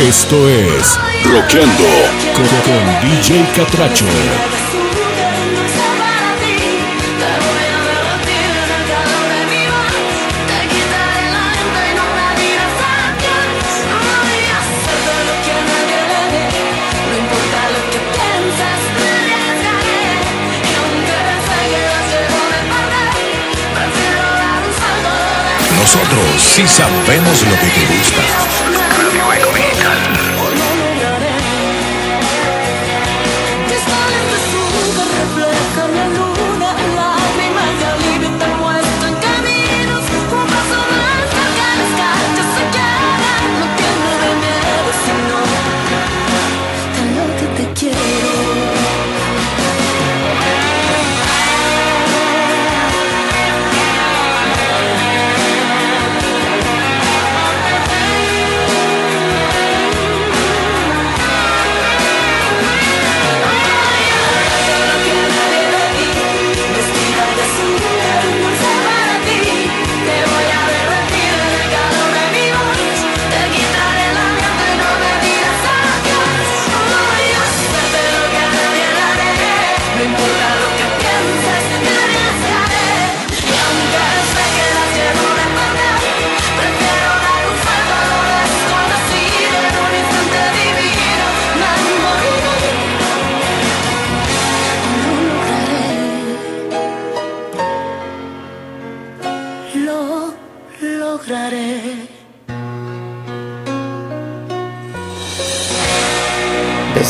Speaker 3: Esto es Roqueando con, con DJ Catracho.
Speaker 20: Nosotros sí sabemos lo que te gusta.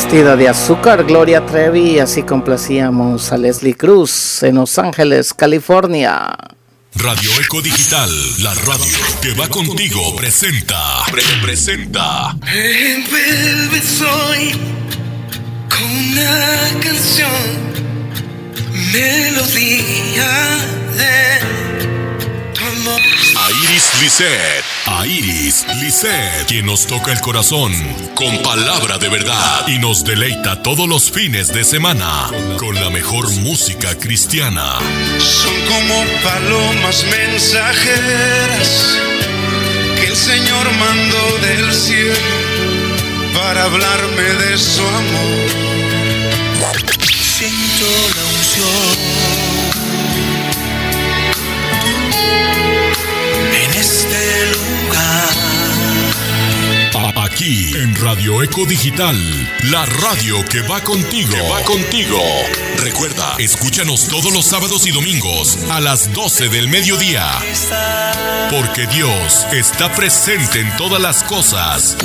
Speaker 19: Vestida de azúcar,
Speaker 2: Gloria Trevi, así complacíamos a Leslie Cruz en Los Ángeles, California.
Speaker 3: Radio Eco Digital, la radio que va contigo, presenta. Pre- presenta.
Speaker 11: Envuelves hoy con una canción, melodía de tu amor.
Speaker 3: A Iris Lisset. A Iris Lisset, quien nos toca el corazón con palabra de verdad y nos deleita todos los fines de semana con la mejor música cristiana.
Speaker 11: Son como palomas mensajeras que el Señor mandó del cielo para hablarme de su amor. Siento la unción
Speaker 3: Radio Eco Digital, la radio que va contigo. Va contigo. Recuerda, escúchanos todos los sábados y domingos a las 12 del mediodía. Porque Dios está presente en todas las cosas.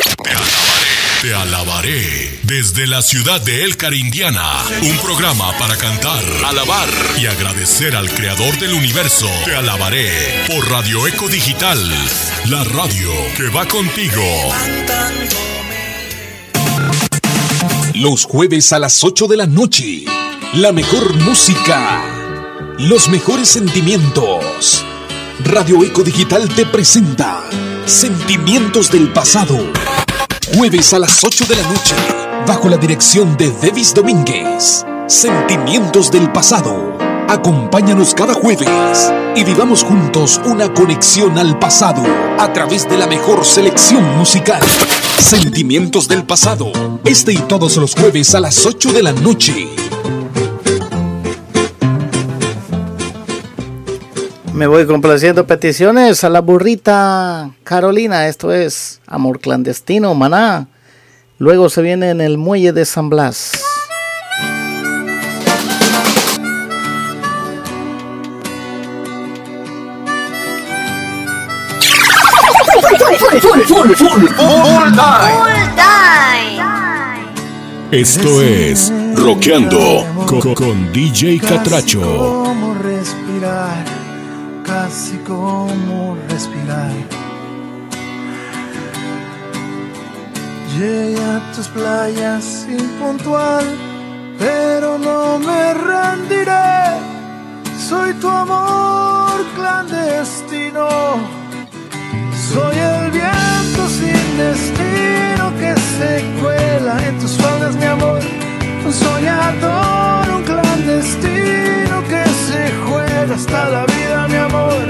Speaker 3: Te alabaré desde la ciudad de El Carindiana. Un programa para cantar, alabar y agradecer al creador del universo. Te alabaré por Radio Eco Digital, la radio que va contigo.
Speaker 20: Los jueves a las 8 de la noche. La mejor música. Los mejores sentimientos. Radio Eco Digital te presenta Sentimientos del Pasado. Jueves a las 8 de la noche. Bajo la dirección de Devis Domínguez. Sentimientos del Pasado. Acompáñanos cada jueves y vivamos juntos una conexión al pasado a través de la mejor selección musical. Sentimientos del pasado. Este y todos los jueves a las 8 de la noche.
Speaker 2: Me voy complaciendo peticiones a la burrita Carolina. Esto es Amor Clandestino, Maná. Luego se viene en el muelle de San Blas.
Speaker 3: Esto es Roqueando con, con DJ Catracho.
Speaker 11: Como respirar, casi como respirar. Llegué a tus playas impuntual, pero no me rendiré. Soy tu amor clandestino. Soy el viento sin destino que se cuela en tus faldas, mi amor. Un soñador, un clandestino juega hasta la vida, mi amor.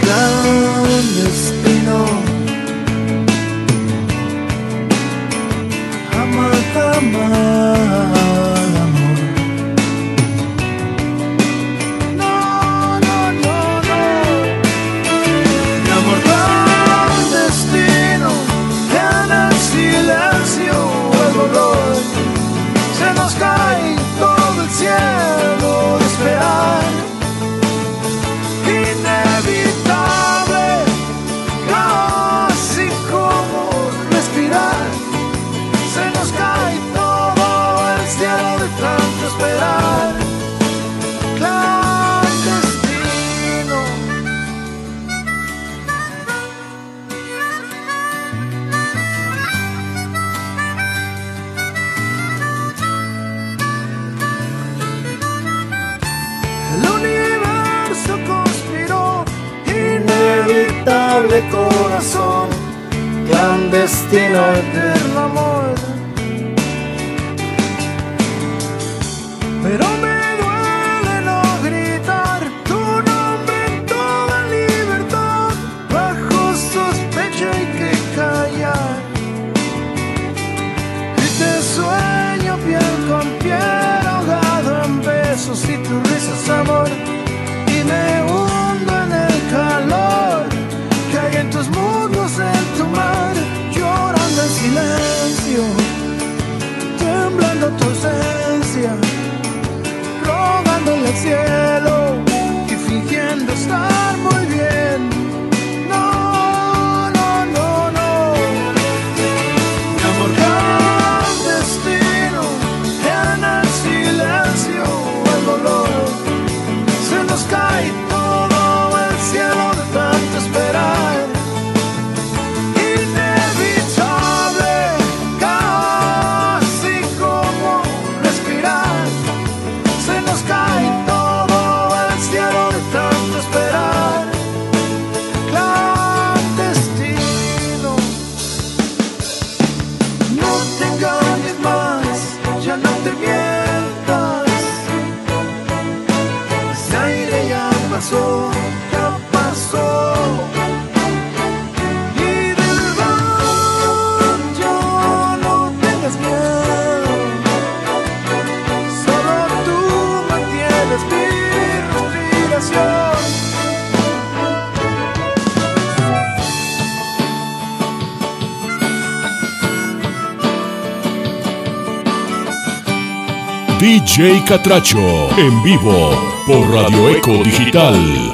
Speaker 11: Clandestino. Amar, amar, clandestino eterno ausencia, rogándole al cielo Jay Catracho en vivo por Radio Eco Digital.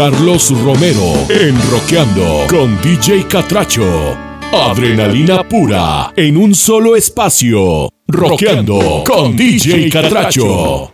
Speaker 11: Carlos Romero en Roqueando con DJ Catracho. Adrenalina pura en un solo espacio. Roqueando con DJ Catracho.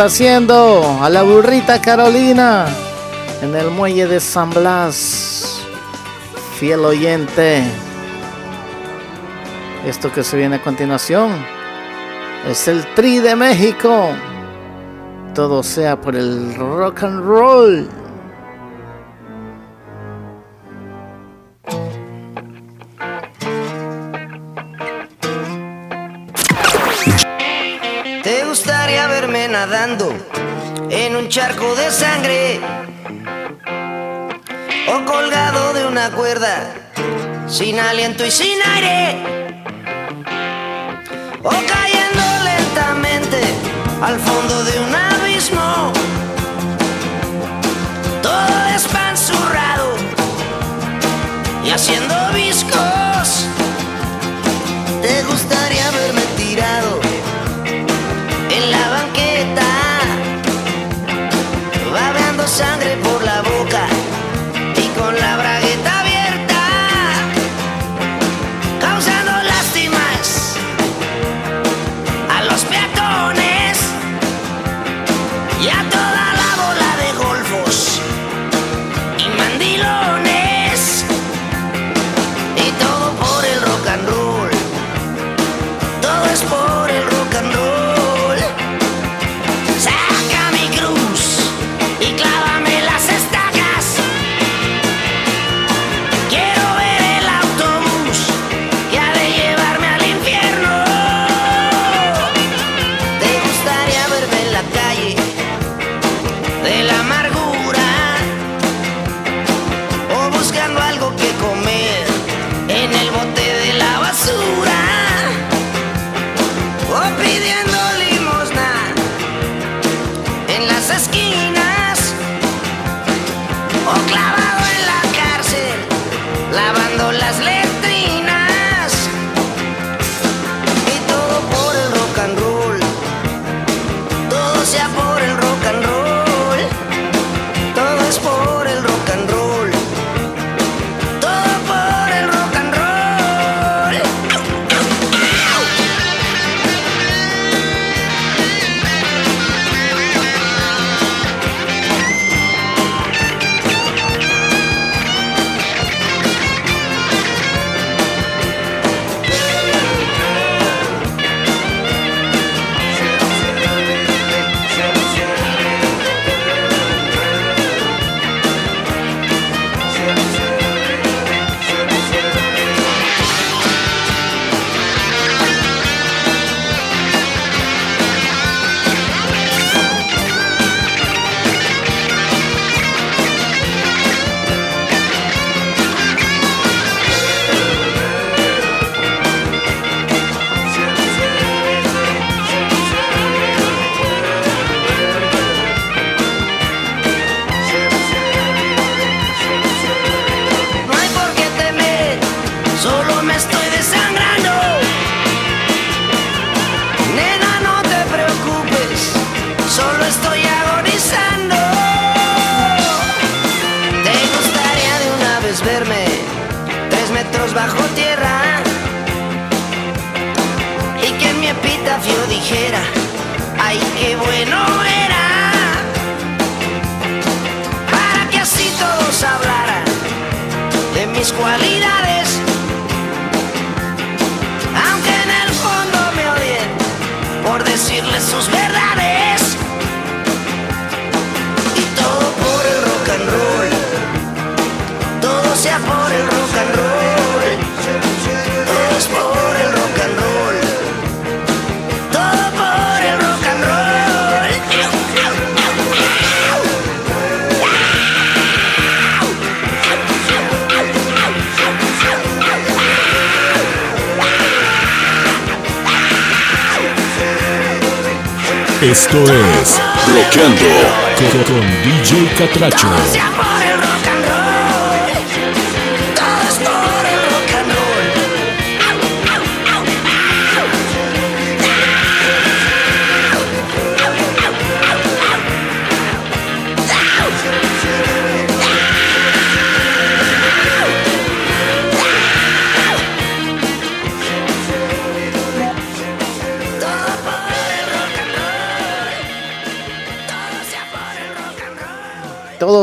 Speaker 2: complaciendo a la burrita Carolina en el muelle de San Blas. Fiel oyente. Esto que se viene a continuación es el Tri de México. Todo sea por el rock and roll.
Speaker 16: aliento y sin aire.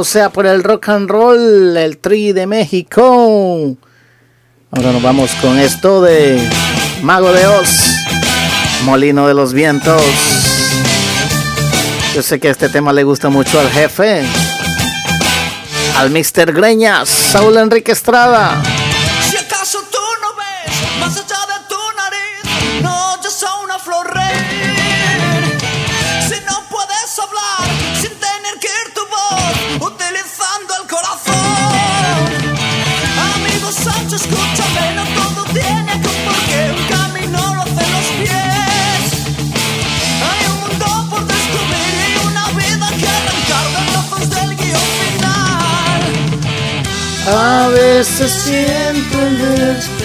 Speaker 16: sea por el rock and roll, el
Speaker 2: tri de México. Ahora nos vamos con esto de Mago de Oz, Molino de los Vientos. Yo sé que este tema le gusta mucho al jefe, al Mr. Greñas, Saúl Enrique Estrada.
Speaker 4: A
Speaker 2: veces siento el despertar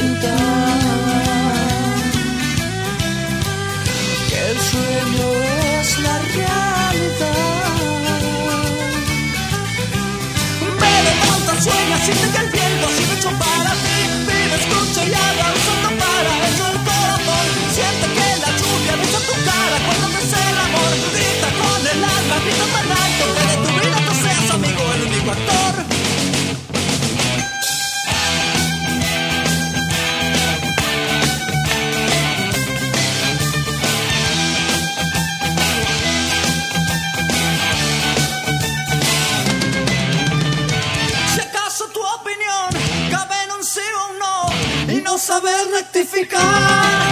Speaker 4: ficar.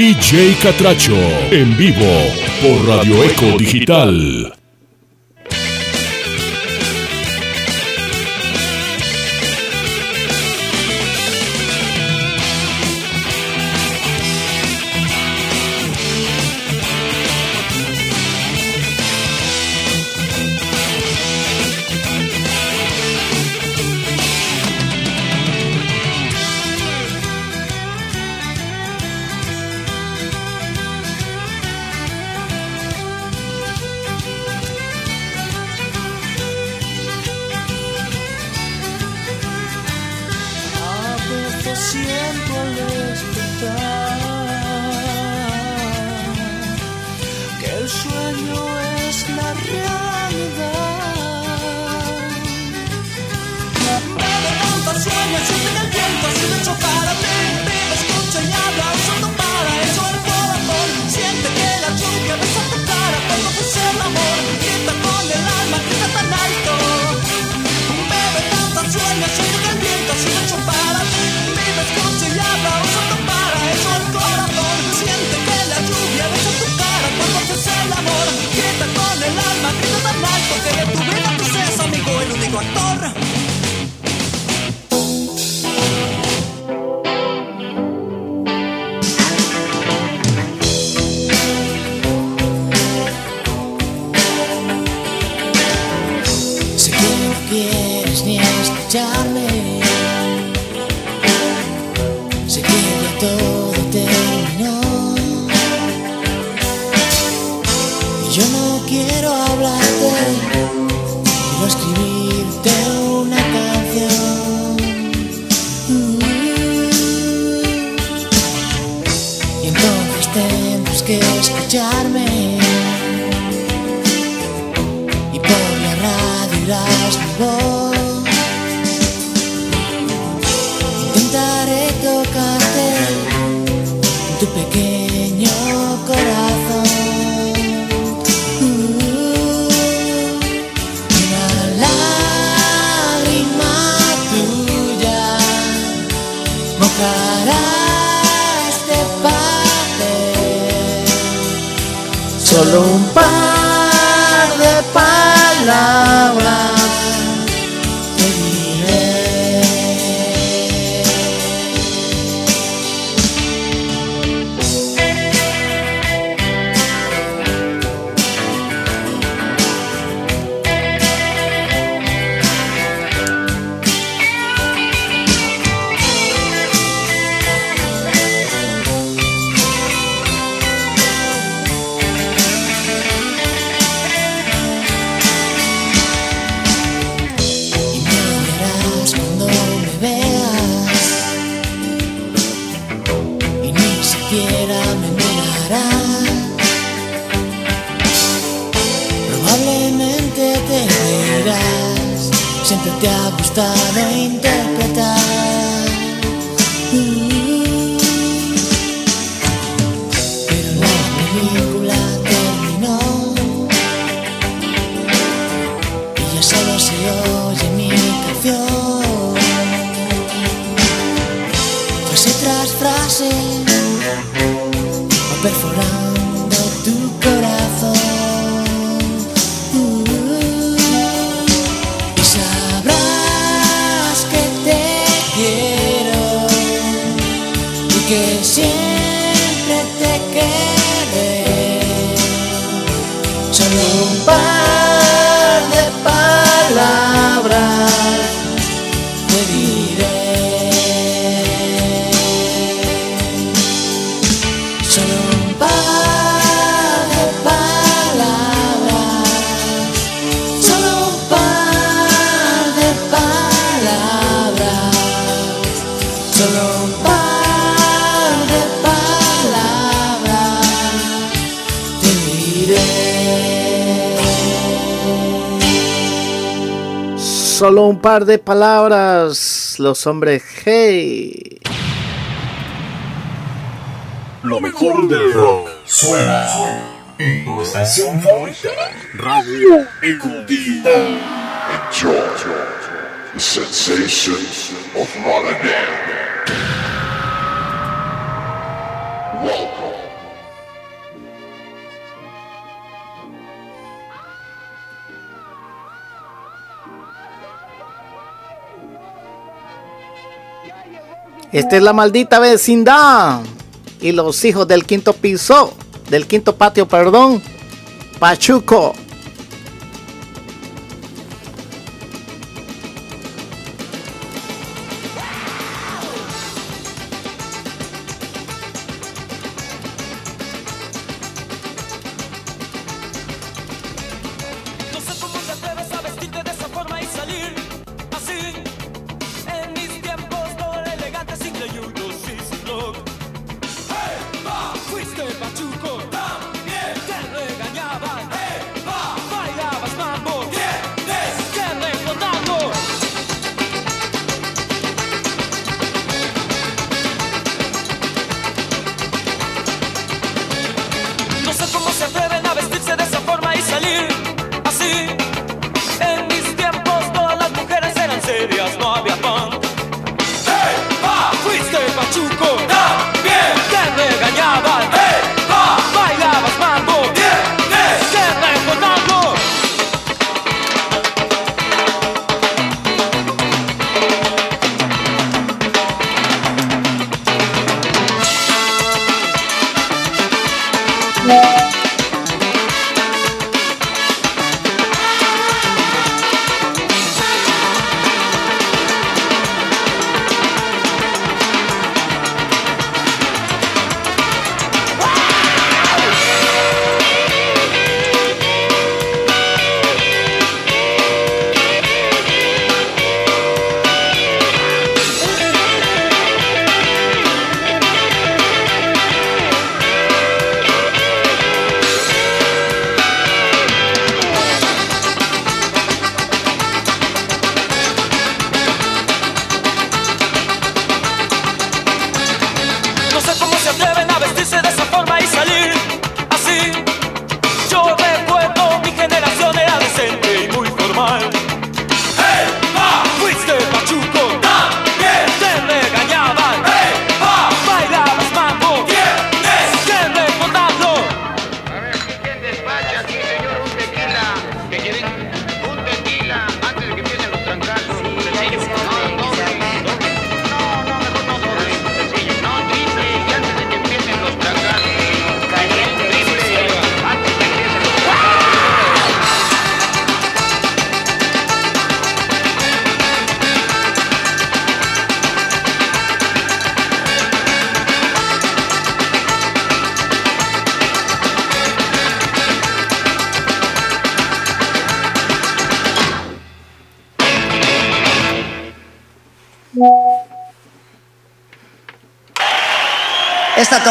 Speaker 3: DJ Catracho, en vivo por Radio Eco Digital.
Speaker 4: un par de palabras, los hombres hey.
Speaker 6: Lo mejor del rock suena en tu estación favorita, Radio Ecutiva. Enjoy Sensations of Modern
Speaker 4: Esta es la maldita vecindad. Y los hijos del quinto piso, del quinto patio, perdón. Pachuco,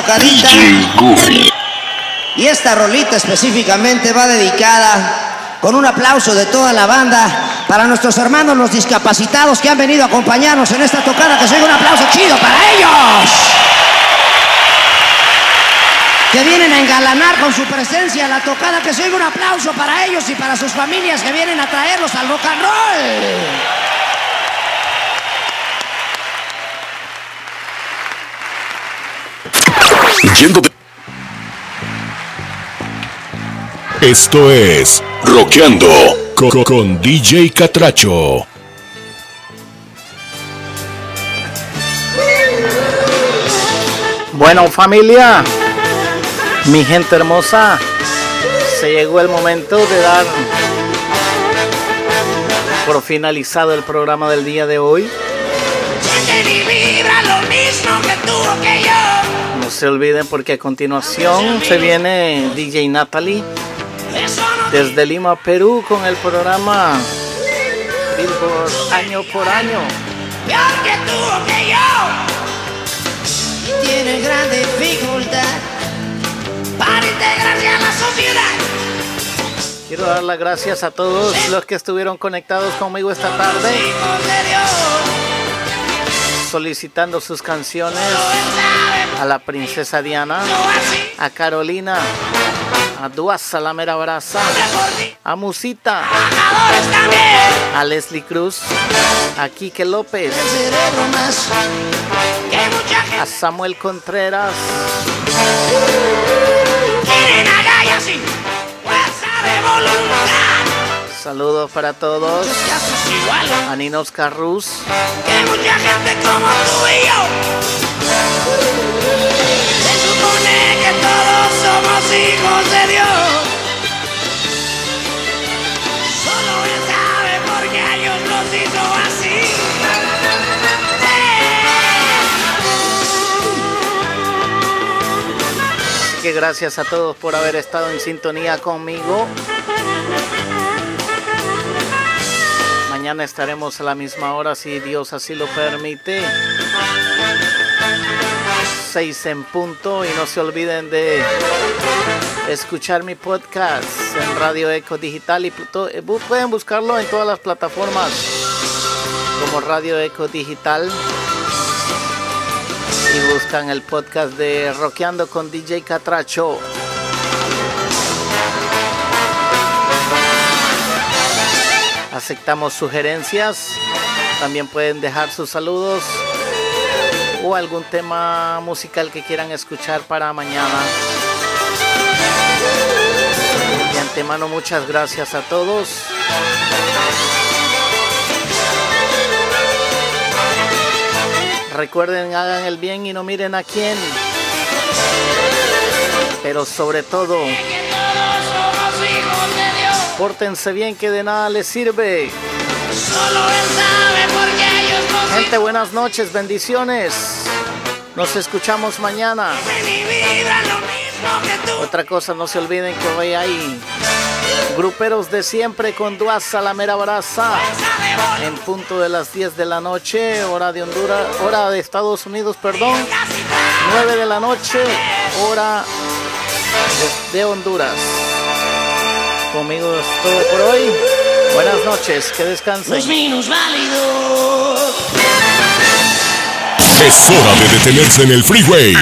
Speaker 16: tocadita y esta rolita específicamente va dedicada con un aplauso de toda la banda para nuestros hermanos los discapacitados que han venido a acompañarnos en esta tocada. Que se oiga un aplauso chido para ellos. Que vienen a engalanar con su presencia la tocada. Que se un aplauso para ellos y para sus familias que vienen a traerlos al rock and roll.
Speaker 3: De... Esto es Roqueando con, con DJ Catracho.
Speaker 2: Bueno, familia, mi gente hermosa, se llegó el momento de dar por finalizado el programa del día de hoy.
Speaker 15: Que ni vibra lo mismo que tú o que yo.
Speaker 2: No se olviden porque a continuación se viene DJ Natalie desde Lima, Perú, con el programa Billboard año por año.
Speaker 15: Peor que tú o que yo.
Speaker 16: Tiene gran dificultad
Speaker 15: Para integrarse a la sociedad.
Speaker 2: Quiero dar las gracias a todos los que estuvieron conectados conmigo esta tarde, solicitando sus canciones a la princesa Diana, a Carolina, a Duasa la mera brasa, a Musita, a Leslie Cruz, a Quique López, a Samuel Contreras, saludos para todos, a Ninos Carrus,
Speaker 15: Que mucha gente como tú y yo. Que todos somos hijos de Dios. Solo él sabe por qué Dios nos hizo así.
Speaker 2: Así que gracias a todos por haber estado en sintonía conmigo. Mañana estaremos a la misma hora si Dios así lo permite. 6 en punto y no se olviden de escuchar mi podcast en Radio Eco Digital y eh, pueden buscarlo en todas las plataformas como Radio Eco Digital y buscan el podcast de Rockeando con DJ Catracho. Aceptamos sugerencias. También pueden dejar sus saludos o algún tema musical que quieran escuchar para mañana. De antemano muchas gracias a todos. Recuerden, hagan el bien y no miren a quién. Pero sobre todo, pórtense bien que de nada les sirve.
Speaker 15: Solo él sabe por qué
Speaker 2: Gente, buenas noches, bendiciones. Nos escuchamos mañana. Otra cosa, no se olviden que hoy hay gruperos de siempre con Duasa la mera brasa. En punto de las 10 de la noche, hora de Honduras, hora de Estados Unidos, perdón. 9 de la noche, hora de, Honduras. Conmigo es todo por hoy. Buenas noches, que descansen.
Speaker 15: Los minus válidos.
Speaker 3: Es hora de detenerse en el freeway.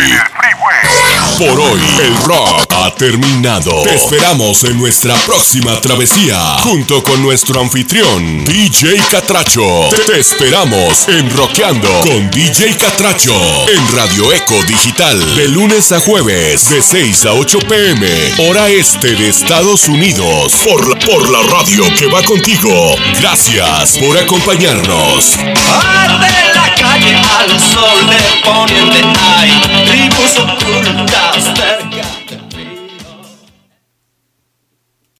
Speaker 3: Por hoy, el rock ha terminado. Te esperamos en nuestra próxima travesía, junto con nuestro anfitrión, DJ Catracho. Te, te esperamos en Rockeando con DJ Catracho, en Radio Eco Digital, de lunes a jueves, de 6 a 8 pm, hora este de Estados Unidos, por la, por la radio que va contigo. Gracias por acompañarnos.
Speaker 4: Arde la calle al sol del poniente hay tribus ocultas cerca